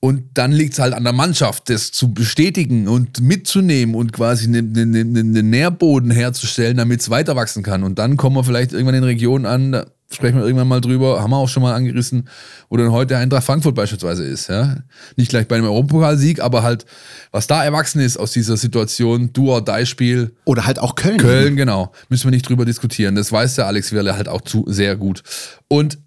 Und dann liegt es halt an der Mannschaft, das zu bestätigen und mitzunehmen und quasi einen ne, ne, ne Nährboden herzustellen, damit es weiter wachsen kann. Und dann kommen wir vielleicht irgendwann in Regionen an, sprechen wir irgendwann mal drüber, haben wir auch schon mal angerissen, wo dann heute Eintracht Frankfurt beispielsweise ist. Ja? Nicht gleich bei einem Europapokalsieg, aber halt, was da erwachsen ist aus dieser Situation, du or die Spiel. Oder halt auch Köln. Köln, genau. Müssen wir nicht drüber diskutieren. Das weiß der Alex Wirle halt auch zu sehr gut. Und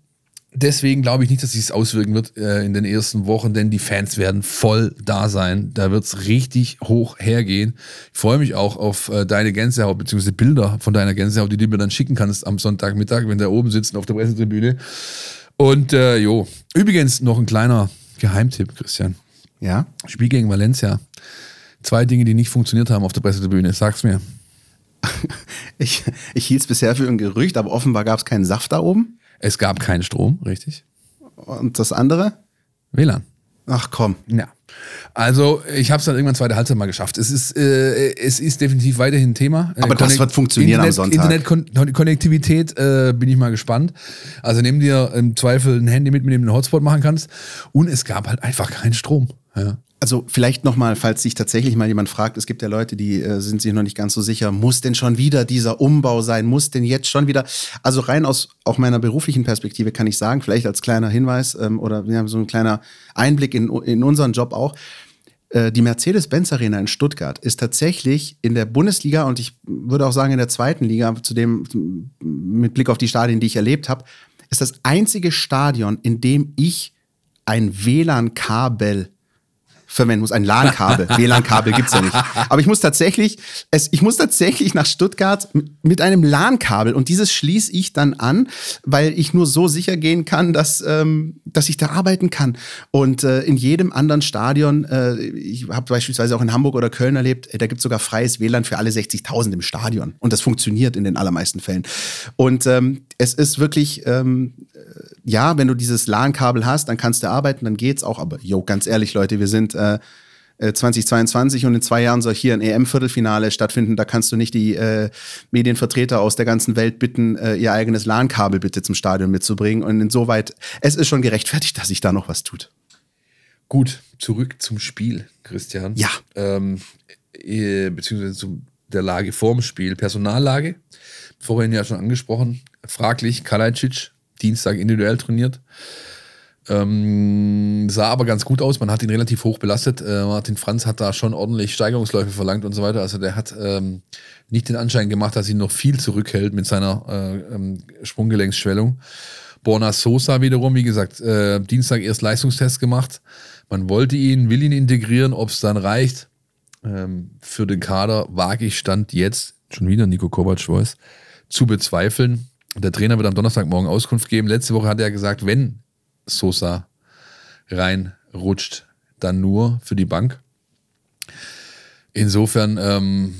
deswegen glaube ich nicht, dass sich es auswirken wird äh, in den ersten Wochen, denn die Fans werden voll da sein. Da wird es richtig hoch hergehen. Ich freue mich auch auf äh, deine Gänsehaut, beziehungsweise Bilder von deiner Gänsehaut, die du mir dann schicken kannst am Sonntagmittag, wenn wir oben sitzen auf der Pressetribüne. Und äh, jo, übrigens noch ein kleiner Geheimtipp, Christian. Ja. Spiel gegen Valencia. Zwei Dinge, die nicht funktioniert haben auf der Pressetribüne. Sag's mir. ich ich hielt es bisher für ein Gerücht, aber offenbar gab es keinen Saft da oben. Es gab keinen Strom, richtig? Und das andere? WLAN. Ach komm. Ja. Also ich habe es dann irgendwann zweite Halbzeit mal geschafft. Es ist, äh, es ist definitiv weiterhin ein Thema. Aber das Connect wird funktionieren Internet, am Sonntag. Internetkonnektivität äh, bin ich mal gespannt. Also nimm dir im Zweifel ein Handy mit, mit dem du einen Hotspot machen kannst. Und es gab halt einfach keinen Strom. Ja. Also vielleicht nochmal, falls sich tatsächlich mal jemand fragt, es gibt ja Leute, die äh, sind sich noch nicht ganz so sicher, muss denn schon wieder dieser Umbau sein, muss denn jetzt schon wieder, also rein aus auch meiner beruflichen Perspektive kann ich sagen, vielleicht als kleiner Hinweis ähm, oder ja, so ein kleiner Einblick in, in unseren Job auch, äh, die Mercedes-Benz Arena in Stuttgart ist tatsächlich in der Bundesliga und ich würde auch sagen in der zweiten Liga, zu dem, mit Blick auf die Stadien, die ich erlebt habe, ist das einzige Stadion, in dem ich ein WLAN-Kabel verwenden muss. Ein LAN-Kabel. WLAN-Kabel gibt's ja nicht. Aber ich muss tatsächlich, es, ich muss tatsächlich nach Stuttgart mit einem LAN-Kabel und dieses schließe ich dann an, weil ich nur so sicher gehen kann, dass, ähm, dass ich da arbeiten kann. Und äh, in jedem anderen Stadion, äh, ich habe beispielsweise auch in Hamburg oder Köln erlebt, äh, da gibt's sogar freies WLAN für alle 60.000 im Stadion. Und das funktioniert in den allermeisten Fällen. Und ähm, es ist wirklich, ähm, ja, wenn du dieses LAN-Kabel hast, dann kannst du arbeiten, dann geht's auch. Aber jo, ganz ehrlich, Leute, wir sind äh, 2022 äh, und in zwei Jahren soll hier ein EM-Viertelfinale stattfinden. Da kannst du nicht die äh, Medienvertreter aus der ganzen Welt bitten, äh, ihr eigenes LAN-Kabel bitte zum Stadion mitzubringen. Und insoweit, es ist schon gerechtfertigt, dass sich da noch was tut. Gut, zurück zum Spiel, Christian. Ja. Ähm, äh, beziehungsweise zu der Lage vorm Spiel. Personallage, vorhin ja schon angesprochen, fraglich. Kalajdzic, Dienstag individuell trainiert. Ähm, sah aber ganz gut aus. Man hat ihn relativ hoch belastet. Äh, Martin Franz hat da schon ordentlich Steigerungsläufe verlangt und so weiter. Also der hat ähm, nicht den Anschein gemacht, dass ihn noch viel zurückhält mit seiner äh, ähm, Sprunggelenksschwellung. Borna Sosa wiederum, wie gesagt, äh, Dienstag erst Leistungstest gemacht. Man wollte ihn, will ihn integrieren, ob es dann reicht. Ähm, für den Kader wage ich Stand jetzt, schon wieder Nico Kovac Voice, zu bezweifeln. Der Trainer wird am Donnerstagmorgen Auskunft geben. Letzte Woche hat er gesagt, wenn Sosa reinrutscht, dann nur für die Bank. Insofern, ähm,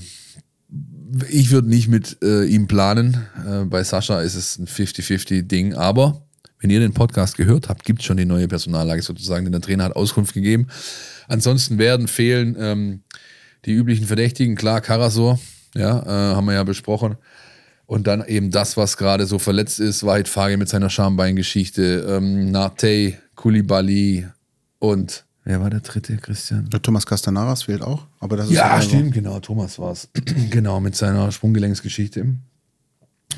ich würde nicht mit äh, ihm planen. Äh, bei Sascha ist es ein 50-50-Ding, aber wenn ihr den Podcast gehört habt, gibt es schon die neue Personallage sozusagen, denn der Trainer hat Auskunft gegeben. Ansonsten werden fehlen ähm, die üblichen Verdächtigen, klar, Karasor, ja, äh, haben wir ja besprochen. Und dann eben das, was gerade so verletzt ist, Wahid Fage mit seiner Schambeingeschichte, ähm, Nate, Kulibali und wer war der dritte, Christian? Der Thomas Castanaras fehlt auch, aber das ist ja stimmt, genau, Thomas war es. genau, mit seiner Sprunggelenksgeschichte.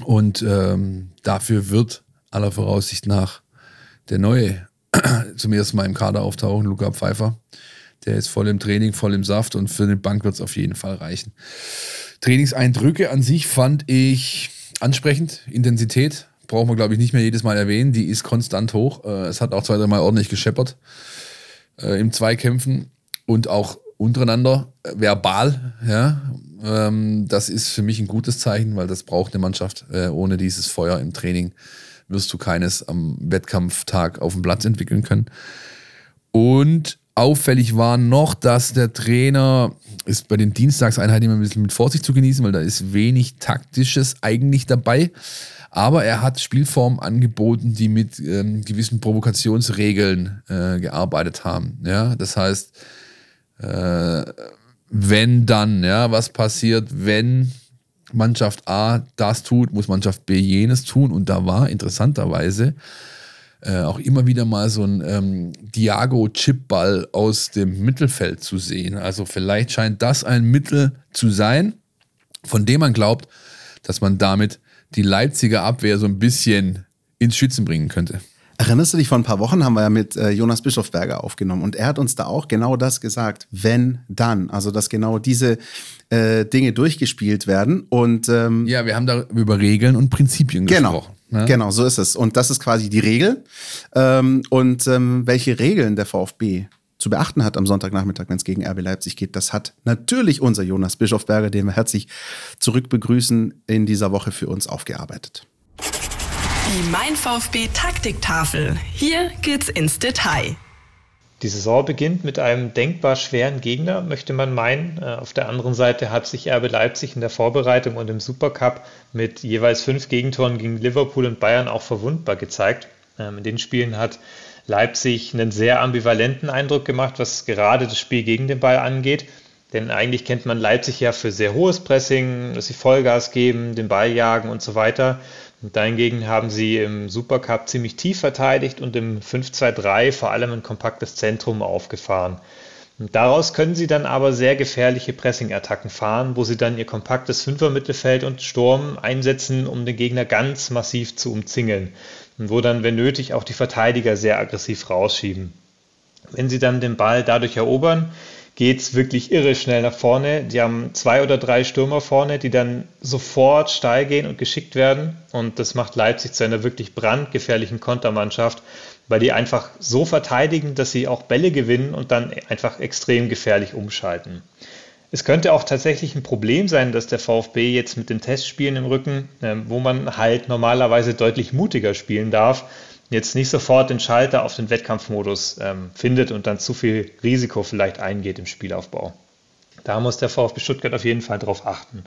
Und ähm, dafür wird aller Voraussicht nach der neue zum ersten Mal im Kader auftauchen, Luca Pfeiffer. Der ist voll im Training, voll im Saft und für den Bank wird es auf jeden Fall reichen. Trainingseindrücke an sich fand ich ansprechend. Intensität brauchen wir, glaube ich, nicht mehr jedes Mal erwähnen. Die ist konstant hoch. Äh, es hat auch zwei, dreimal ordentlich gescheppert äh, im Zweikämpfen und auch untereinander äh, verbal. Ja, ähm, das ist für mich ein gutes Zeichen, weil das braucht eine Mannschaft. Ohne dieses Feuer im Training wirst du keines am Wettkampftag auf dem Platz entwickeln können. Und auffällig war noch, dass der Trainer ist bei den Dienstagseinheiten immer ein bisschen mit Vorsicht zu genießen, weil da ist wenig Taktisches eigentlich dabei. Aber er hat Spielformen angeboten, die mit ähm, gewissen Provokationsregeln äh, gearbeitet haben. Ja, das heißt, äh, wenn dann, ja, was passiert, wenn Mannschaft A das tut, muss Mannschaft B jenes tun. Und da war interessanterweise äh, auch immer wieder mal so ein ähm, Diago-Chipball aus dem Mittelfeld zu sehen. Also vielleicht scheint das ein Mittel zu sein, von dem man glaubt, dass man damit die Leipziger Abwehr so ein bisschen ins Schützen bringen könnte. Erinnerst du dich, vor ein paar Wochen haben wir ja mit äh, Jonas Bischofberger aufgenommen und er hat uns da auch genau das gesagt, wenn, dann. Also, dass genau diese äh, Dinge durchgespielt werden und ähm, Ja, wir haben da über Regeln und Prinzipien Genau. gesprochen. Ne? Genau, so ist es. Und das ist quasi die Regel. Ähm, und ähm, welche Regeln der VfB zu beachten hat am Sonntagnachmittag, wenn es gegen RB Leipzig geht, das hat natürlich unser Jonas Bischofberger, den wir herzlich zurück begrüßen, in dieser Woche für uns aufgearbeitet. Die Mein VfB Taktiktafel. Hier geht's ins Detail. Die Saison beginnt mit einem denkbar schweren Gegner, möchte man meinen. Äh, Auf der anderen Seite hat sich RB Leipzig in der Vorbereitung und im Supercup mit jeweils fünf Gegentoren gegen Liverpool und Bayern auch verwundbar gezeigt. Ähm, In den Spielen hat Leipzig einen sehr ambivalenten Eindruck gemacht, was gerade das Spiel gegen den Ball angeht. Denn eigentlich kennt man Leipzig ja für sehr hohes Pressing, dass sie Vollgas geben, den Ball jagen und so weiter. Und dahingegen haben sie im Supercup ziemlich tief verteidigt und im 5-2-3 vor allem ein kompaktes Zentrum aufgefahren. Daraus können sie dann aber sehr gefährliche Pressing-Attacken fahren, wo sie dann ihr kompaktes Fünfer-Mittelfeld und Sturm einsetzen, um den Gegner ganz massiv zu umzingeln. Und wo dann, wenn nötig, auch die Verteidiger sehr aggressiv rausschieben. Wenn sie dann den Ball dadurch erobern, geht's wirklich irre schnell nach vorne. Die haben zwei oder drei Stürmer vorne, die dann sofort steil gehen und geschickt werden. Und das macht Leipzig zu einer wirklich brandgefährlichen Kontermannschaft, weil die einfach so verteidigen, dass sie auch Bälle gewinnen und dann einfach extrem gefährlich umschalten. Es könnte auch tatsächlich ein Problem sein, dass der VfB jetzt mit den Testspielen im Rücken, ähm, wo man halt normalerweise deutlich mutiger spielen darf, jetzt nicht sofort den Schalter auf den Wettkampfmodus ähm, findet und dann zu viel Risiko vielleicht eingeht im Spielaufbau. Da muss der VfB Stuttgart auf jeden Fall darauf achten.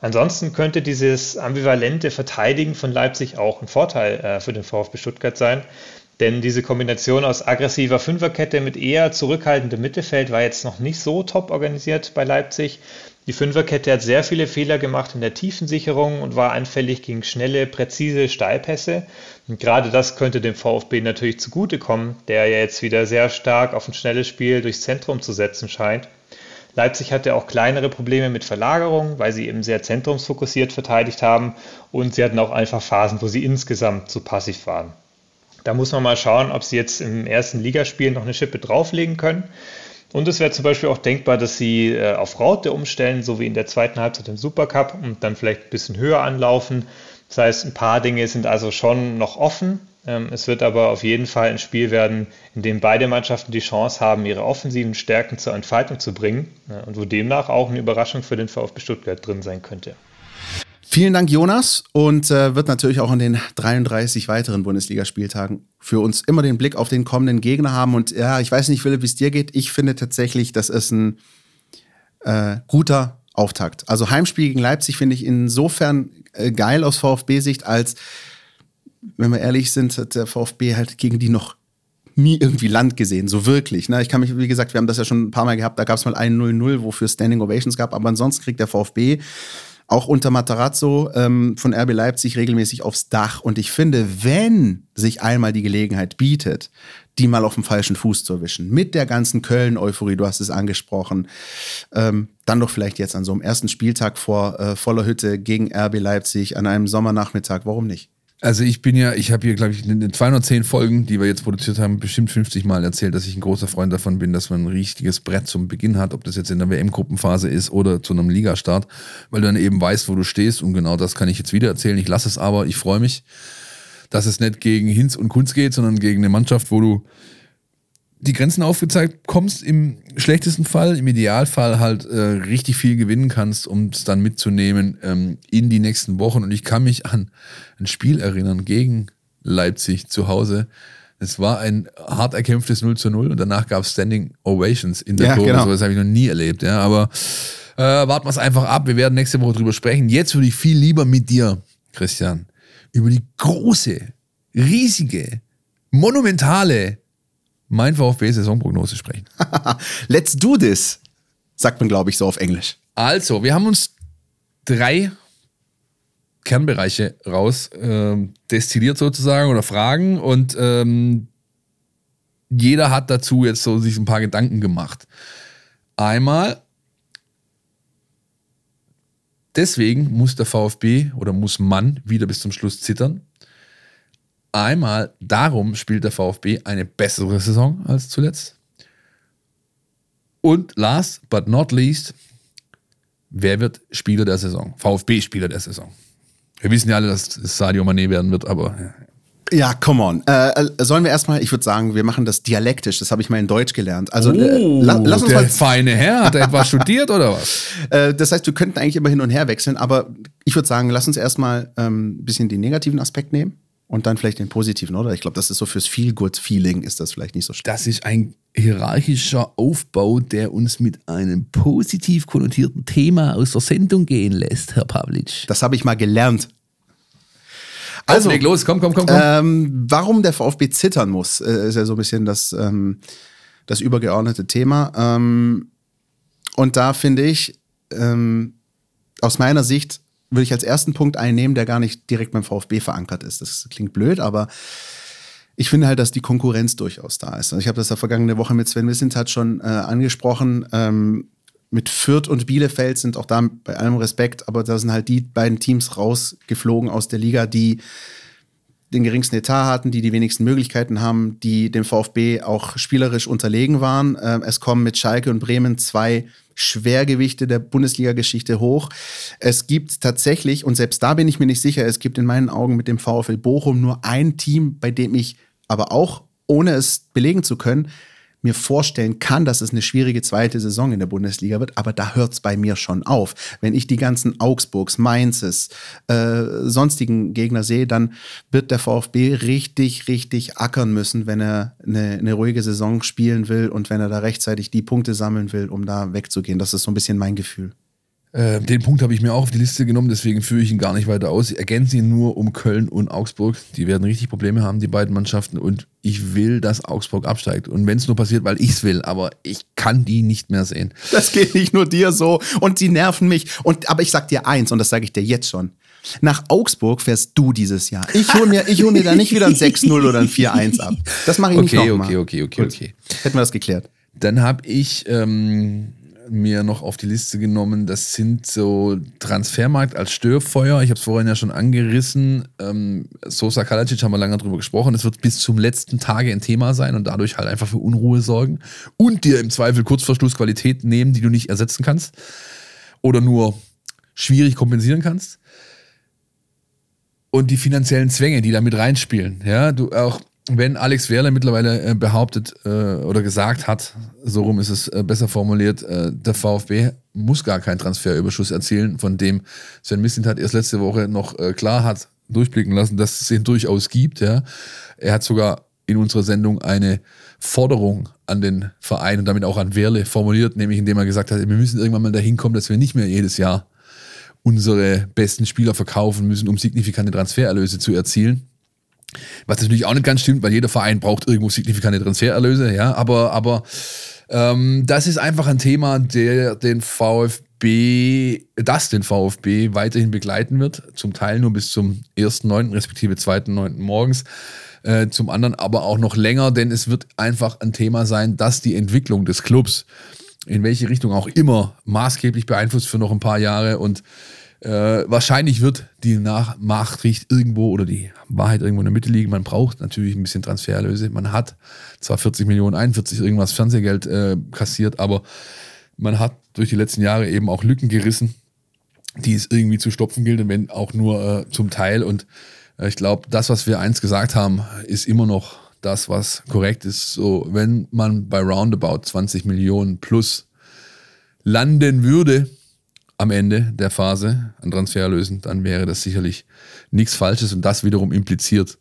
Ansonsten könnte dieses ambivalente Verteidigen von Leipzig auch ein Vorteil äh, für den VfB Stuttgart sein, denn diese Kombination aus aggressiver Fünferkette mit eher zurückhaltendem Mittelfeld war jetzt noch nicht so top organisiert bei Leipzig. Die Fünferkette hat sehr viele Fehler gemacht in der Tiefensicherung und war anfällig gegen schnelle, präzise Steilpässe. Und gerade das könnte dem VfB natürlich zugutekommen, der ja jetzt wieder sehr stark auf ein schnelles Spiel durchs Zentrum zu setzen scheint. Leipzig hatte auch kleinere Probleme mit Verlagerung, weil sie eben sehr zentrumsfokussiert verteidigt haben und sie hatten auch einfach Phasen, wo sie insgesamt zu passiv waren. Da muss man mal schauen, ob sie jetzt im ersten Ligaspiel noch eine Schippe drauflegen können. Und es wäre zum Beispiel auch denkbar, dass sie äh, auf Raute umstellen, so wie in der zweiten Halbzeit im Supercup und dann vielleicht ein bisschen höher anlaufen. Das heißt, ein paar Dinge sind also schon noch offen. Ähm, es wird aber auf jeden Fall ein Spiel werden, in dem beide Mannschaften die Chance haben, ihre offensiven Stärken zur Entfaltung zu bringen ja, und wo demnach auch eine Überraschung für den VfB Stuttgart drin sein könnte. Vielen Dank, Jonas. Und äh, wird natürlich auch in den 33 weiteren Bundesligaspieltagen für uns immer den Blick auf den kommenden Gegner haben. Und ja, ich weiß nicht, Philipp, wie es dir geht. Ich finde tatsächlich, das ist ein äh, guter Auftakt. Also Heimspiel gegen Leipzig finde ich insofern äh, geil aus VfB-Sicht, als, wenn wir ehrlich sind, hat der VfB halt gegen die noch nie irgendwie Land gesehen, so wirklich. Ne? Ich kann mich, wie gesagt, wir haben das ja schon ein paar Mal gehabt, da gab es mal ein 0-0, wofür Standing Ovations gab, aber ansonsten kriegt der VfB auch unter Matarazzo ähm, von RB Leipzig regelmäßig aufs Dach. Und ich finde, wenn sich einmal die Gelegenheit bietet, die mal auf dem falschen Fuß zu erwischen, mit der ganzen Köln-Euphorie, du hast es angesprochen, ähm, dann doch vielleicht jetzt an so einem ersten Spieltag vor äh, voller Hütte gegen RB Leipzig an einem Sommernachmittag, warum nicht? Also ich bin ja, ich habe hier, glaube ich, in den 210 Folgen, die wir jetzt produziert haben, bestimmt 50 Mal erzählt, dass ich ein großer Freund davon bin, dass man ein richtiges Brett zum Beginn hat, ob das jetzt in der WM-Gruppenphase ist oder zu einem Ligastart, weil du dann eben weißt, wo du stehst und genau das kann ich jetzt wieder erzählen. Ich lasse es aber, ich freue mich, dass es nicht gegen Hinz und Kunz geht, sondern gegen eine Mannschaft, wo du die Grenzen aufgezeigt kommst, im schlechtesten Fall, im Idealfall halt äh, richtig viel gewinnen kannst, um es dann mitzunehmen ähm, in die nächsten Wochen. Und ich kann mich an ein Spiel erinnern gegen Leipzig zu Hause. Es war ein hart erkämpftes 0 zu 0 und danach gab es Standing Ovations in der Ja, Kurve. genau. So, das habe ich noch nie erlebt. Ja, aber äh, warten wir es einfach ab. Wir werden nächste Woche drüber sprechen. Jetzt würde ich viel lieber mit dir, Christian, über die große, riesige, monumentale Mein VfB-Saisonprognose sprechen. Let's do this, sagt man, glaube ich, so auf Englisch. Also, wir haben uns drei Kernbereiche raus ähm, destilliert sozusagen oder Fragen und ähm, jeder hat dazu jetzt so sich ein paar Gedanken gemacht. Einmal, deswegen muss der VfB oder muss man wieder bis zum Schluss zittern. Einmal darum spielt der VfB eine bessere Saison als zuletzt. Und last but not least, wer wird Spieler der Saison? VfB-Spieler der Saison. Wir wissen ja alle, dass es Sadio Mané werden wird, aber ja. Come on. Äh, äh, sollen wir erstmal, ich würde sagen, wir machen das dialektisch. Das habe ich mal in Deutsch gelernt. Also äh, la, lass uns Oh, der mal. feine Herr, hat er etwas studiert oder was? Äh, das heißt, wir könnten eigentlich immer hin und her wechseln, aber ich würde sagen, lass uns erstmal ähm, ein bisschen den negativen Aspekt nehmen und dann vielleicht den positiven, oder? Ich glaube, das ist so fürs Feel-Good-Feeling ist das vielleicht nicht so schlecht. Das ist ein hierarchischer Aufbau, der uns mit einem positiv konnotierten Thema aus der Sendung gehen lässt, Herr Pavlic. Das habe ich mal gelernt. Also, leg los, komm, komm, komm, komm. Ähm, warum der VfB zittern muss, äh, ist ja so ein bisschen das, ähm, das übergeordnete Thema. Ähm, und da finde ich, ähm, aus meiner Sicht, würde ich als ersten Punkt einnehmen, der gar nicht direkt beim VfB verankert ist. Das klingt blöd, aber ich finde halt, dass die Konkurrenz durchaus da ist. Also ich habe das ja vergangene Woche mit Sven Wissentat schon äh, angesprochen. Ähm, mit Fürth und Bielefeld sind auch da bei allem Respekt, aber da sind halt die beiden Teams rausgeflogen aus der Liga, die den geringsten Etat hatten, die die wenigsten Möglichkeiten haben, die dem VfB auch spielerisch unterlegen waren. Ähm, es kommen mit Schalke und Bremen zwei Schwergewichte der Bundesliga-Geschichte hoch. Es gibt tatsächlich, und selbst da bin ich mir nicht sicher, es gibt in meinen Augen mit dem VfL Bochum nur ein Team, bei dem ich aber auch, ohne es belegen zu können, mir vorstellen kann, dass es eine schwierige zweite Saison in der Bundesliga wird, aber da hört es bei mir schon auf. Wenn ich die ganzen Augsburgs, Mainzes, äh, sonstigen Gegner sehe, dann wird der VfB richtig, richtig ackern müssen, wenn er eine, eine ruhige Saison spielen will und wenn er da rechtzeitig die Punkte sammeln will, um da wegzugehen. Das ist so ein bisschen mein Gefühl. Äh, den Punkt habe ich mir auch auf die Liste genommen, deswegen führe ich ihn gar nicht weiter aus. Ich ergänze ihn nur um Köln und Augsburg. Die werden richtig Probleme haben, die beiden Mannschaften. Und ich will, dass Augsburg absteigt. Und wenn es nur passiert, weil ich es will, aber ich kann die nicht mehr sehen. Das geht nicht nur dir so und sie nerven mich. Und, aber ich sag dir eins, und das sage ich dir jetzt schon. Nach Augsburg fährst du dieses Jahr. Ich hole mir, ich hol mir da nicht wieder ein 6-0 oder ein 4-1 ab. Das mache ich nicht Okay, nochmal. okay, okay, okay, Gut. okay. Hätten wir das geklärt. Dann habe ich ähm, mir noch auf die Liste genommen, das sind so Transfermarkt als Störfeuer. Ich habe es vorhin ja schon angerissen. Ähm, Sosa Kalacic haben wir lange drüber gesprochen. Es wird bis zum letzten Tage ein Thema sein und dadurch halt einfach für Unruhe sorgen und dir im Zweifel Kurzverschluss Qualität nehmen, die du nicht ersetzen kannst oder nur schwierig kompensieren kannst. Und die finanziellen Zwänge, die da mit reinspielen. Ja, du auch, wenn Alex Werle mittlerweile äh, behauptet äh, oder gesagt hat, so rum ist es äh, besser formuliert, der VfB muss gar keinen Transferüberschuss erzielen, von dem Sven Mislintat erst letzte Woche noch klar hat durchblicken lassen, dass es ihn durchaus gibt. Ja. Er hat sogar in unserer Sendung eine Forderung an den Verein und damit auch an Werle formuliert, nämlich indem er gesagt hat, wir müssen irgendwann mal dahin kommen, dass wir nicht mehr jedes Jahr unsere besten Spieler verkaufen müssen, um signifikante Transfererlöse zu erzielen. Was natürlich auch nicht ganz stimmt, weil jeder Verein braucht irgendwo signifikante Transfererlöse, ja, aber, aber ähm, das ist einfach ein Thema, der den VfB, das den VfB weiterhin begleiten wird, zum Teil nur bis zum 1.9. respektive 2.9. morgens, äh, zum anderen aber auch noch länger, denn es wird einfach ein Thema sein, dass die Entwicklung des Clubs in welche Richtung auch immer maßgeblich beeinflusst für noch ein paar Jahre und äh, wahrscheinlich wird die Nach irgendwo oder die Wahrheit irgendwo in der Mitte liegen. Man braucht natürlich ein bisschen Transfererlöse. Man hat zwar 40 Millionen, 41 irgendwas Fernsehgeld äh, kassiert, aber man hat durch die letzten Jahre eben auch Lücken gerissen, die es irgendwie zu stopfen gilt, und wenn auch nur äh, zum Teil. Und äh, ich glaube, das, was wir eins gesagt haben, ist immer noch das, was korrekt ist. So, wenn man bei roundabout 20 Millionen plus landen würde am Ende der Phase an Transfererlösen, dann wäre das sicherlich nichts Falsches und das wiederum impliziert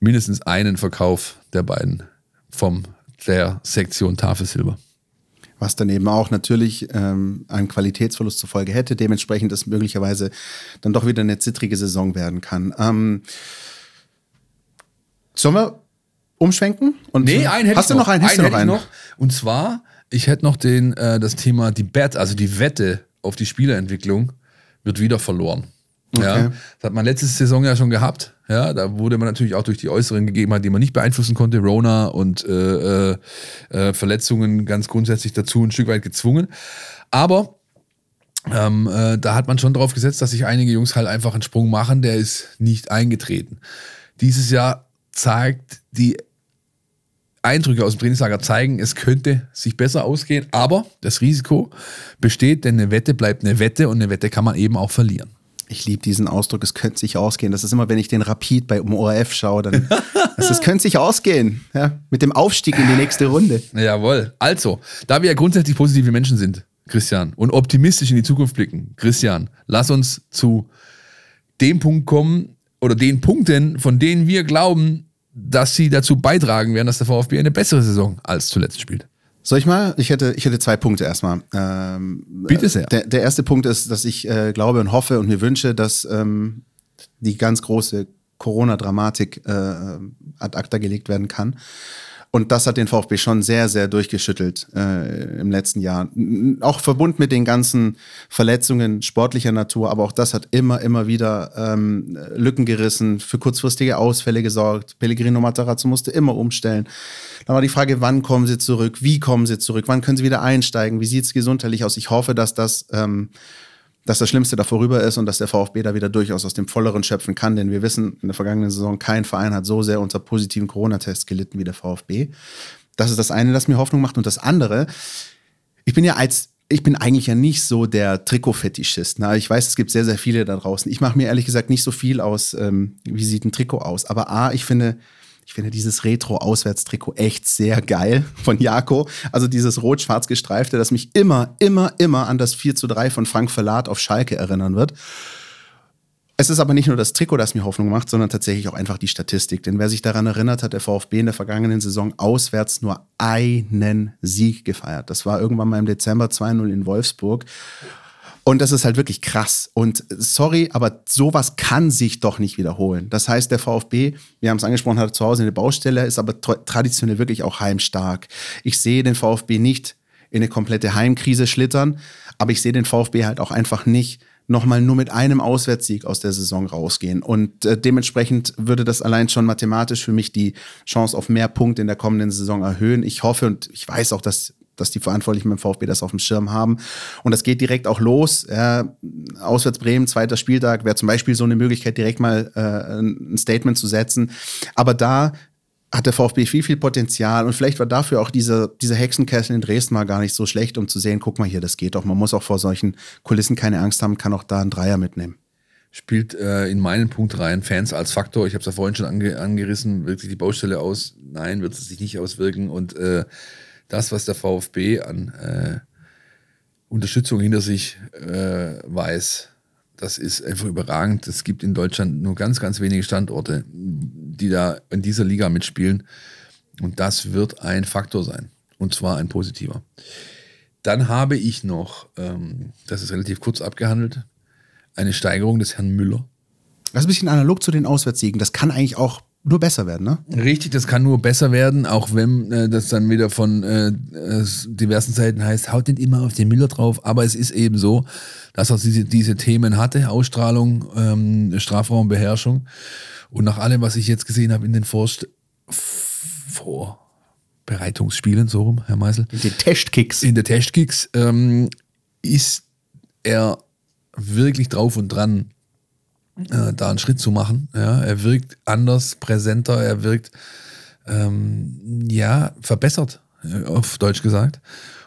mindestens einen Verkauf der beiden vom der Sektion Tafelsilber. Was dann eben auch natürlich ähm, einen Qualitätsverlust zur Folge hätte, dementsprechend es möglicherweise dann doch wieder eine zittrige Saison werden kann. Ähm, sollen wir umschwenken? Und nee, einen hätte Hast du noch einen? Hast einen du noch einen? Noch. Und zwar, ich hätte noch den, äh, das Thema die Bet, also die Wette auf die Spielerentwicklung wird wieder verloren. Okay. Ja, das hat man letzte Saison ja schon gehabt. Ja, da wurde man natürlich auch durch die äußeren Gegebenheiten, die man nicht beeinflussen konnte, Rona und äh, äh, äh, Verletzungen ganz grundsätzlich dazu ein Stück weit gezwungen. Aber ähm, äh, da hat man schon drauf gesetzt, dass sich einige Jungs halt einfach einen Sprung machen, der ist nicht eingetreten. Dieses Jahr zeigt die Eindrücke aus dem Trainingslager zeigen, es könnte sich besser ausgehen, aber das Risiko besteht, denn eine Wette bleibt eine Wette und eine Wette kann man eben auch verlieren. Ich liebe diesen Ausdruck, es könnte sich ausgehen. Das ist immer, wenn ich den Rapid bei ORF schaue, dann es könnte sich ausgehen. Ja, mit dem Aufstieg in die nächste Runde. Jawohl. Also, da wir ja grundsätzlich positive Menschen sind, Christian, und optimistisch in die Zukunft blicken, Christian, lass uns zu dem Punkt kommen oder den Punkten, von denen wir glauben, dass sie dazu beitragen werden, dass der VfB eine bessere Saison als zuletzt spielt. Soll ich mal? Ich hätte, ich hätte zwei Punkte erstmal. Ähm, Bitte sehr. Der, der erste Punkt ist, dass ich äh, glaube und hoffe und mir wünsche, dass ähm, die ganz große Corona-Dramatik äh, ad acta gelegt werden kann. Und das hat den VfB schon sehr, sehr durchgeschüttelt äh, im letzten Jahr. Auch verbunden mit den ganzen Verletzungen sportlicher Natur, aber auch das hat immer, immer wieder ähm, Lücken gerissen, für kurzfristige Ausfälle gesorgt. Pellegrino Matarazzo musste immer umstellen. Dann war die Frage, wann kommen sie zurück, wie kommen sie zurück, wann können sie wieder einsteigen, wie sieht es gesundheitlich aus. Ich hoffe, dass das ähm, dass das Schlimmste da vorüber ist und dass der VfB da wieder durchaus aus dem Volleren schöpfen kann. Denn wir wissen, in der vergangenen Saison, kein Verein hat so sehr unter positiven Corona-Tests gelitten wie der VfB. Das ist das eine, das mir Hoffnung macht. Und das andere, ich bin ja als ich bin eigentlich ja nicht so der Trikot-Fetischist. Ne? Ich weiß, es gibt sehr, sehr viele da draußen. Ich mache mir ehrlich gesagt nicht so viel aus, ähm, wie sieht ein Trikot aus. Aber A, ich finde, ich finde dieses Retro-Auswärtstrikot echt sehr geil von Jako. Also dieses rot-schwarz gestreifte, das mich immer, immer, immer an das 4 zu 3 von Frank Verlat auf Schalke erinnern wird. Es ist aber nicht nur das Trikot, das mir Hoffnung macht, sondern tatsächlich auch einfach die Statistik. Denn wer sich daran erinnert, hat der VfB in der vergangenen Saison auswärts nur einen Sieg gefeiert. Das war irgendwann mal im Dezember 2-0 in Wolfsburg. Und das ist halt wirklich krass. Und sorry, aber sowas kann sich doch nicht wiederholen. Das heißt, der VfB, wir haben es angesprochen, hat zu Hause eine Baustelle, ist aber traditionell wirklich auch heimstark. Ich sehe den VfB nicht in eine komplette Heimkrise schlittern, aber ich sehe den VfB halt auch einfach nicht nochmal nur mit einem Auswärtssieg aus der Saison rausgehen. Und äh, dementsprechend würde das allein schon mathematisch für mich die Chance auf mehr Punkte in der kommenden Saison erhöhen. Ich hoffe und ich weiß auch, dass dass die Verantwortlichen beim VfB das auf dem Schirm haben. Und das geht direkt auch los. Ja, Auswärts Bremen, zweiter Spieltag, wäre zum Beispiel so eine Möglichkeit, direkt mal äh, ein Statement zu setzen. Aber da hat der VfB viel, viel Potenzial und vielleicht war dafür auch dieser, dieser Hexenkessel in Dresden mal gar nicht so schlecht, um zu sehen, guck mal hier, das geht doch. Man muss auch vor solchen Kulissen keine Angst haben, kann auch da einen Dreier mitnehmen spielt äh, in meinen Punkt rein. Fans als Faktor, ich habe es ja vorhin schon ange angerissen, wirkt sich die Baustelle aus? Nein, wird es sich nicht auswirken. Und äh, das, was der VfB an äh, Unterstützung hinter sich äh, weiß, das ist einfach überragend. Es gibt in Deutschland nur ganz, ganz wenige Standorte, die da in dieser Liga mitspielen. Und das wird ein Faktor sein. Und zwar ein positiver. Dann habe ich noch, ähm, das ist relativ kurz abgehandelt, eine Steigerung des Herrn Müller. Das ist ein bisschen analog zu den Auswärtssiegen. Das kann eigentlich auch nur besser werden, ne? Richtig, das kann nur besser werden, auch wenn äh, das dann wieder von äh, diversen Seiten heißt, haut nicht immer auf den Müller drauf, aber es ist eben so, dass er diese, diese Themen hatte, Ausstrahlung, ähm, Strafraumbeherrschung und nach allem, was ich jetzt gesehen habe in den Vorst Vorbereitungsspielen, so rum, Herr Meisel. In den Testkicks. In den Testkicks ähm, ist er wirklich drauf und dran, äh, da einen Schritt zu machen. Ja, er wirkt anders, präsenter, er wirkt ähm, ja verbessert, äh, auf Deutsch gesagt.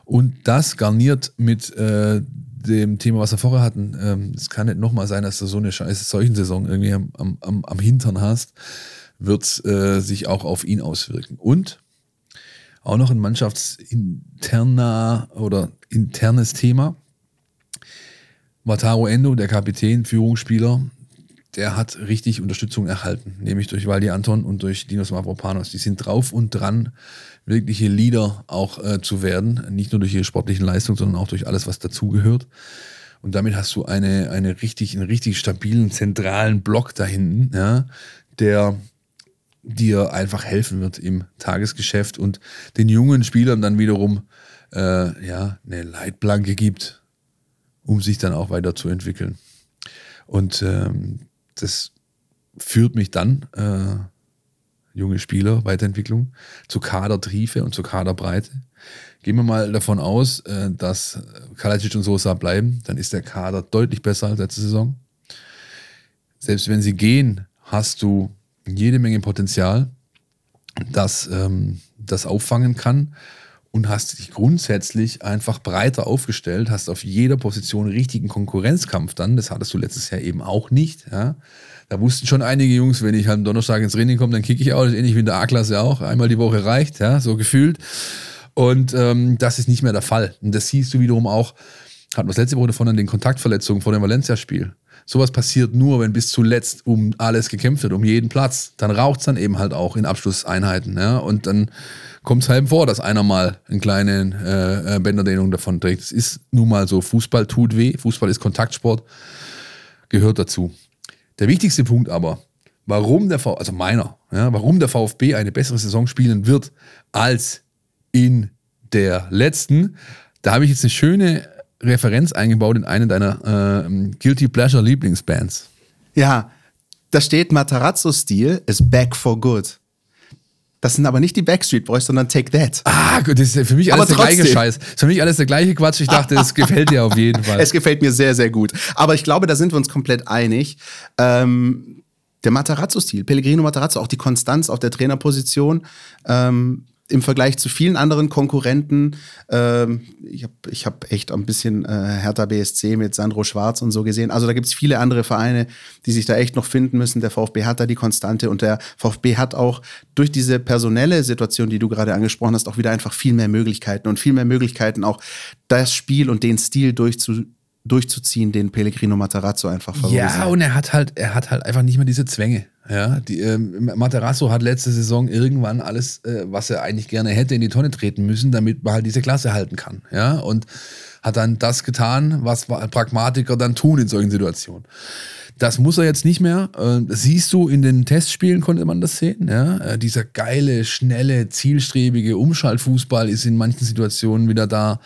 Und das garniert mit äh, dem Thema, was wir vorher hatten. Ähm, es kann nicht nochmal sein, dass du so eine scheiße Seuchensaison irgendwie am, am, am Hintern hast, wird äh, sich auch auf ihn auswirken. Und auch noch ein mannschaftsinterner oder internes Thema. Wataru Endo, der Kapitän, Führungsspieler, der hat richtig Unterstützung erhalten, nämlich durch Waldi Anton und durch Dinos Mavropanos. Die sind drauf und dran, wirkliche Leader auch äh, zu werden, nicht nur durch ihre sportlichen Leistungen, sondern auch durch alles, was dazugehört. Und damit hast du eine, eine richtig, einen richtig stabilen, zentralen Block da hinten, ja, der dir einfach helfen wird im Tagesgeschäft und den jungen Spielern dann wiederum äh, ja, eine Leitplanke gibt, um sich dann auch weiterzuentwickeln. Und ähm, das führt mich dann, äh, junge Spieler, Weiterentwicklung, zu Kadertriefe und zu Kaderbreite. Gehen wir mal davon aus, äh, dass Kalajdzic und Sosa bleiben, dann ist der Kader deutlich besser als letzte Saison. Selbst wenn sie gehen, hast du jede Menge Potenzial, das ähm, das auffangen kann und hast dich grundsätzlich einfach breiter aufgestellt, hast auf jeder Position richtigen Konkurrenzkampf dann. Das hattest du letztes Jahr eben auch nicht. Ja. Da wussten schon einige Jungs, wenn ich am Donnerstag ins Training komme, dann kicke ich auch. Das ist ähnlich wie in der A-Klasse auch. Einmal die Woche reicht, ja, so gefühlt. Und ähm, das ist nicht mehr der Fall. Und das siehst du wiederum auch, hatten wir das letzte Woche davon an den Kontaktverletzungen vor dem Valencia-Spiel. Sowas passiert nur, wenn bis zuletzt um alles gekämpft wird, um jeden Platz. Dann raucht es dann eben halt auch in Abschlusseinheiten. Ja? Und dann kommt es halt vor, dass einer mal eine kleine äh, äh, Bänderdehnung davon trägt. Es ist nun mal so, Fußball tut weh, Fußball ist Kontaktsport, gehört dazu. Der wichtigste Punkt aber, warum der VfB, also meiner, ja, warum der VfB eine bessere Saison spielen wird als in der letzten, da habe ich jetzt eine schöne Referenz eingebaut in eine deiner äh, Guilty Pleasure Lieblingsbands. Ja, da steht Matarazzo-Stil is back for good. Das sind aber nicht die Backstreet Boys, sondern Take That. Ah, gut, das ist für mich alles aber der gleiche Scheiß. Das ist für mich alles der gleiche Quatsch. Ich dachte, es gefällt dir auf jeden Fall. Es gefällt mir sehr, sehr gut. Aber ich glaube, da sind wir uns komplett einig. Ähm, der Matarazzo-Stil, Pellegrino Matarazzo, auch die Konstanz auf der Trainerposition, ähm, im Vergleich zu vielen anderen Konkurrenten, ähm, ich habe ich hab echt ein bisschen äh, Hertha BSC mit Sandro Schwarz und so gesehen. Also da gibt es viele andere Vereine, die sich da echt noch finden müssen. Der VfB hat da die Konstante und der VfB hat auch durch diese personelle Situation, die du gerade angesprochen hast, auch wieder einfach viel mehr Möglichkeiten und viel mehr Möglichkeiten, auch das Spiel und den Stil durchzu, durchzuziehen, den Pellegrino Matarazzo einfach verursacht. Ja, und er hat halt, er hat halt einfach nicht mehr diese Zwänge. Ja, die, ähm, Matarazzo hat letzte Saison irgendwann alles, äh, was er eigentlich gerne hätte, in die Tonne treten müssen, damit man halt diese Klasse halten kann. Ja, und hat dann das getan, was Pragmatiker dann tun in solchen Situationen. Das muss er jetzt nicht mehr. Äh, siehst du, in den Testspielen konnte man das sehen. Ja? Äh, dieser geile, schnelle, zielstrebige Umschaltfußball ist in manchen Situationen wieder da.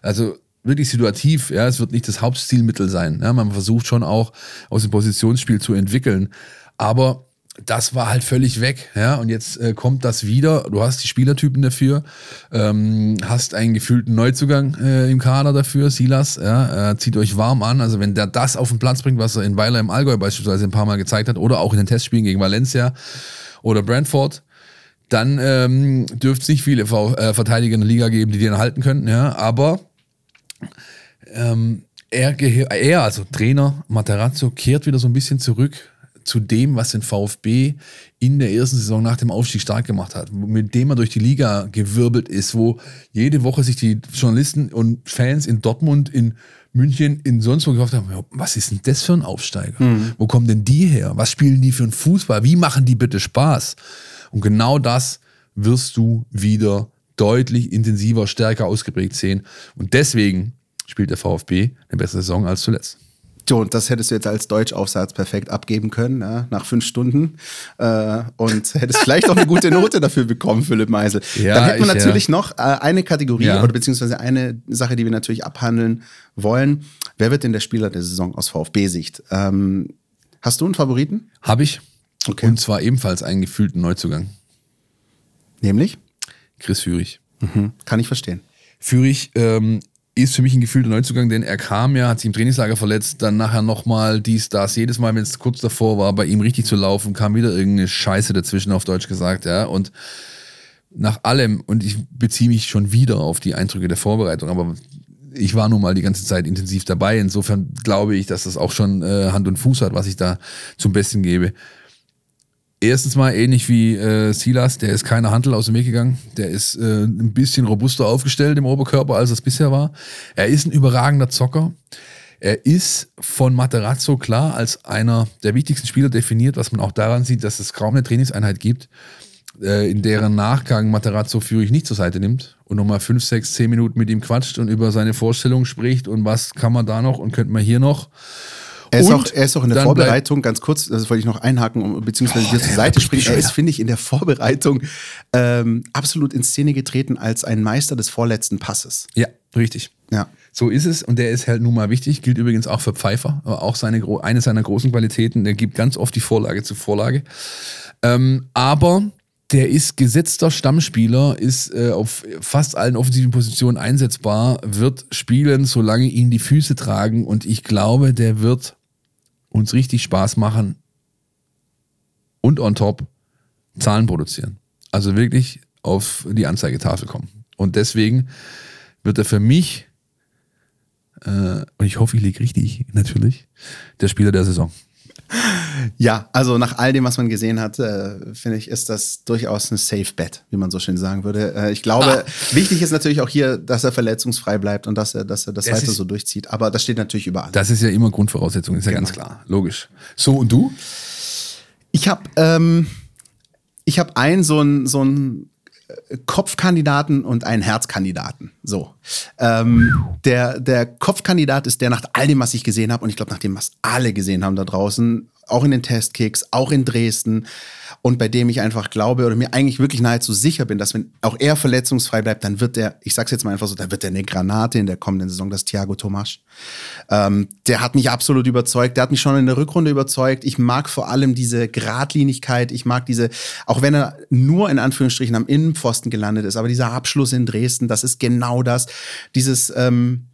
Also wirklich situativ. Ja, es wird nicht das Hauptstilmittel sein. Ja? Man versucht schon auch aus dem Positionsspiel zu entwickeln. Aber das war halt völlig weg. Ja? Und jetzt äh, kommt das wieder. Du hast die Spielertypen dafür, ähm, hast einen gefühlten Neuzugang äh, im Kader dafür, Silas. Ja? Äh, zieht euch warm an. Also, wenn der das auf den Platz bringt, was er in Weiler im Allgäu beispielsweise ein paar Mal gezeigt hat, oder auch in den Testspielen gegen Valencia oder Brentford, dann ähm, dürfte es nicht viele v äh, Verteidiger in der Liga geben, die den halten könnten. Ja? Aber ähm, er, er, also Trainer Materazzo, kehrt wieder so ein bisschen zurück zu dem, was den VfB in der ersten Saison nach dem Aufstieg stark gemacht hat, mit dem er durch die Liga gewirbelt ist, wo jede Woche sich die Journalisten und Fans in Dortmund, in München, in sonst wo gefragt haben, was ist denn das für ein Aufsteiger? Mhm. Wo kommen denn die her? Was spielen die für einen Fußball? Wie machen die bitte Spaß? Und genau das wirst du wieder deutlich intensiver, stärker ausgeprägt sehen. Und deswegen spielt der VfB eine bessere Saison als zuletzt. So, und das hättest du jetzt als Deutschaufsatz perfekt abgeben können, ja, nach fünf Stunden. Äh, und hättest vielleicht auch eine gute Note dafür bekommen, Philipp Meisel. Ja, Dann hätten wir ich, natürlich ja. noch äh, eine Kategorie ja. oder beziehungsweise eine Sache, die wir natürlich abhandeln wollen. Wer wird denn der Spieler der Saison aus VfB-Sicht? Ähm, hast du einen Favoriten? Habe ich. Okay. Und zwar ebenfalls einen gefühlten Neuzugang. Nämlich? Chris Führig. Mhm. Kann ich verstehen. Führig ähm, ist für mich ein gefühlter Neuzugang, denn er kam ja, hat sich im Trainingslager verletzt, dann nachher nochmal dies, das, jedes Mal, wenn es kurz davor war, bei ihm richtig zu laufen, kam wieder irgendeine Scheiße dazwischen, auf Deutsch gesagt, ja, und nach allem, und ich beziehe mich schon wieder auf die Eindrücke der Vorbereitung, aber ich war nun mal die ganze Zeit intensiv dabei, insofern glaube ich, dass das auch schon äh, Hand und Fuß hat, was ich da zum Besten gebe erstens mal ähnlich wie äh, Silas, der ist keine Handel aus dem Weg gegangen. Der ist äh, ein bisschen robuster aufgestellt im Oberkörper, als es bisher war. Er ist ein überragender Zocker. Er ist von Materazzo klar als einer der wichtigsten Spieler definiert, was man auch daran sieht, dass es kaum eine Trainingseinheit gibt, äh, in deren Nachgang Materazzo Führig nicht zur Seite nimmt und nochmal fünf, sechs, zehn Minuten mit ihm quatscht und über seine Vorstellung spricht und was kann man da noch und könnte man hier noch. Er ist, Und auch, er ist auch in der Vorbereitung, ganz kurz, das wollte ich noch einhaken, um, beziehungsweise dir zur Seite springen. Er ist, finde ich, in der Vorbereitung ähm, absolut in Szene getreten als ein Meister des vorletzten Passes. Ja, richtig. Ja. So ist es und der ist halt nun mal wichtig, gilt übrigens auch für Pfeiffer, aber auch seine, eine seiner großen Qualitäten, der gibt ganz oft die Vorlage zu Vorlage. Ähm, aber der ist gesetzter Stammspieler, ist äh, auf fast allen offensiven Positionen einsetzbar, wird spielen, solange ihn die Füße tragen und ich glaube, der wird uns richtig Spaß machen und on top Zahlen produzieren. Also wirklich auf die Anzeigetafel kommen. Und deswegen wird er für mich, äh, und ich hoffe, ich liege richtig, natürlich, der Spieler der Saison. Ja, also nach all dem, was man gesehen hat, äh, finde ich, ist das durchaus ein Safe Bet, wie man so schön sagen würde. Äh, ich glaube, wichtig ist natürlich auch hier, dass er verletzungsfrei bleibt und dass er, dass er das, Das weiter ist- so durchzieht. Aber das steht natürlich überall. Das ist ja immer Grundvoraussetzung, ist ja ganz Genau. klar, logisch. So, und du? Ich habe ähm, ich hab einen so einen so äh, Kopfkandidaten und einen Herzkandidaten. So. Ähm, der, der Kopfkandidat ist der nach all dem, was ich gesehen habe, und ich glaube, nach dem, was alle gesehen haben da draußen, auch in den Testkicks, auch in Dresden, und bei dem ich einfach glaube oder mir eigentlich wirklich nahezu sicher bin, dass wenn auch er verletzungsfrei bleibt, dann wird er, ich sag's jetzt mal einfach so, dann wird er eine Granate in der kommenden Saison, das Thiago Tomasch. Ähm, der hat mich absolut überzeugt. Der hat mich schon in der Rückrunde überzeugt. Ich mag vor allem diese Gradlinigkeit. Ich mag diese, auch wenn er nur in Anführungsstrichen am Innenpfosten gelandet ist, aber dieser Abschluss in Dresden, das ist genau das. Dieses, ähm,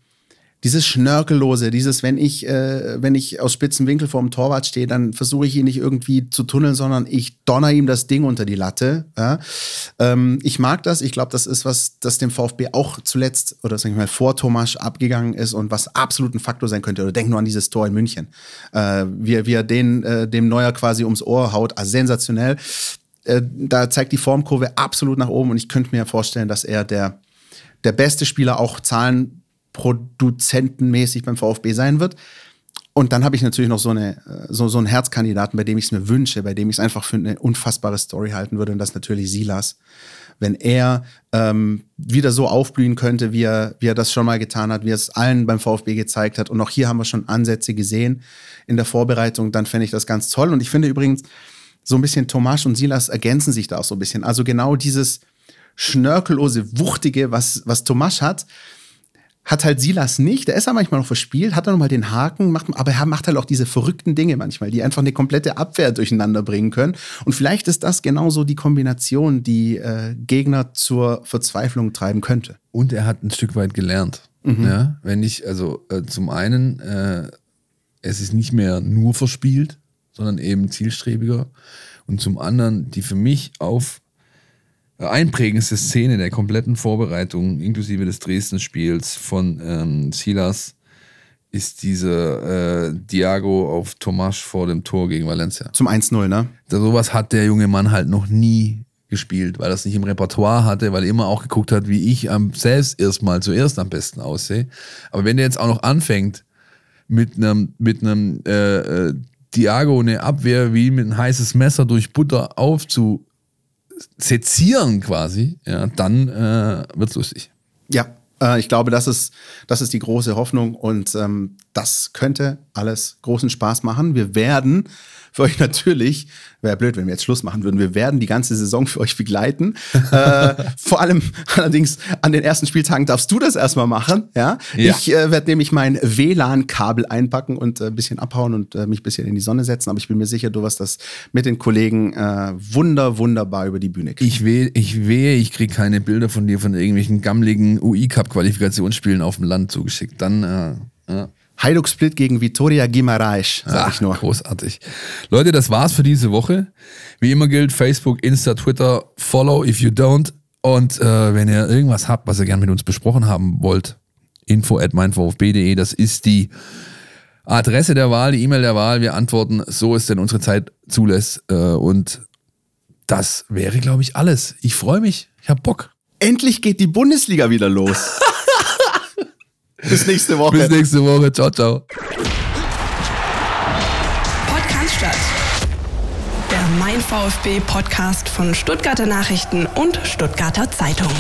dieses Schnörkellose, dieses, wenn ich, äh, wenn ich aus spitzen Winkel vor dem Torwart stehe, dann versuche ich ihn nicht irgendwie zu tunneln, sondern ich donner ihm das Ding unter die Latte. Ja? Ähm, ich mag das. Ich glaube, das ist was, das dem VfB auch zuletzt oder sag ich mal vor Thomas abgegangen ist und was absolut ein Faktor sein könnte. Oder denk nur an dieses Tor in München, äh, wie, wie er den äh, dem Neuer quasi ums Ohr haut. Ah, sensationell. Äh, da zeigt die Formkurve absolut nach oben und ich könnte mir vorstellen, dass er der der beste Spieler auch zahlenproduzentenmäßig beim VfB sein wird. Und dann habe ich natürlich noch so, eine, äh, so, so einen Herzkandidaten, bei dem ich es mir wünsche, bei dem ich es einfach für eine unfassbare Story halten würde. Und das ist natürlich Silas. Wenn er ähm, wieder so aufblühen könnte, wie er, wie er das schon mal getan hat, wie er es allen beim VfB gezeigt hat. Und auch hier haben wir schon Ansätze gesehen in der Vorbereitung, dann fände ich das ganz toll. Und ich finde übrigens, so ein bisschen Tomasch und Silas ergänzen sich da auch so ein bisschen. Also genau dieses schnörkellose, wuchtige, was, was Tomasch hat, hat halt Silas nicht. Der ist ja manchmal noch verspielt, hat dann nochmal den Haken, macht, aber er macht halt auch diese verrückten Dinge manchmal, die einfach eine komplette Abwehr durcheinander bringen können. Und vielleicht ist das genauso die Kombination, die äh, Gegner zur Verzweiflung treiben könnte. Und er hat ein Stück weit gelernt. Ja, wenn ich, also äh, zum einen, äh, es ist nicht mehr nur verspielt, sondern eben zielstrebiger. Und zum anderen, die für mich auf einprägendste Szene der kompletten Vorbereitung, inklusive des Dresden-Spiels von ähm, Silas, ist diese äh, Diago auf Tomasch vor dem Tor gegen Valencia. Zum 1-0, ne? Da sowas hat der junge Mann halt noch nie gespielt, weil er es nicht im Repertoire hatte, weil er immer auch geguckt hat, wie ich am selbst erstmal zuerst am besten aussehe. Aber wenn der jetzt auch noch anfängt, mit einem mit einem äh, äh, Diago eine Abwehr wie mit ein heißes Messer durch Butter aufzusezieren quasi, ja, dann äh, wird's lustig. Ja, äh, ich glaube, das ist, das ist die große Hoffnung und ähm, das könnte alles großen Spaß machen. Wir werden für euch natürlich, wäre blöd, wenn wir jetzt Schluss machen würden, wir werden die ganze Saison für euch begleiten. äh, vor allem allerdings an den ersten Spieltagen darfst du das erstmal machen. Ja? Ja. Ich äh, werde nämlich mein WLAN-Kabel einpacken und äh, ein bisschen abhauen und äh, mich ein bisschen in die Sonne setzen, aber ich bin mir sicher, du wirst das mit den Kollegen äh, wunder, wunderbar über die Bühne kriegen. Ich wehe, ich wehe, ich kriege keine Bilder von dir von irgendwelchen gammeligen UI-Cup-Qualifikationsspielen auf dem Land zugeschickt. Dann, äh, ja. Hajduk Split gegen Vitoria Guimaraes, sag ich nur. Großartig. Leute, das war's für diese Woche. Wie immer gilt, Facebook, Insta, Twitter, follow if you don't. Und äh, wenn ihr irgendwas habt, was ihr gerne mit uns besprochen haben wollt, info at meinvfb.de, das ist die Adresse der Wahl, die E-Mail der Wahl. Wir antworten, so es denn unsere Zeit zulässt. Äh, und das wäre, glaube ich, alles. Ich freue mich. Ich habe Bock. Endlich geht die Bundesliga wieder los. Bis nächste Woche. Bis nächste Woche. Ciao, ciao. Podcast statt. Der Mein VfB Podcast von Stuttgarter Nachrichten und Stuttgarter Zeitung.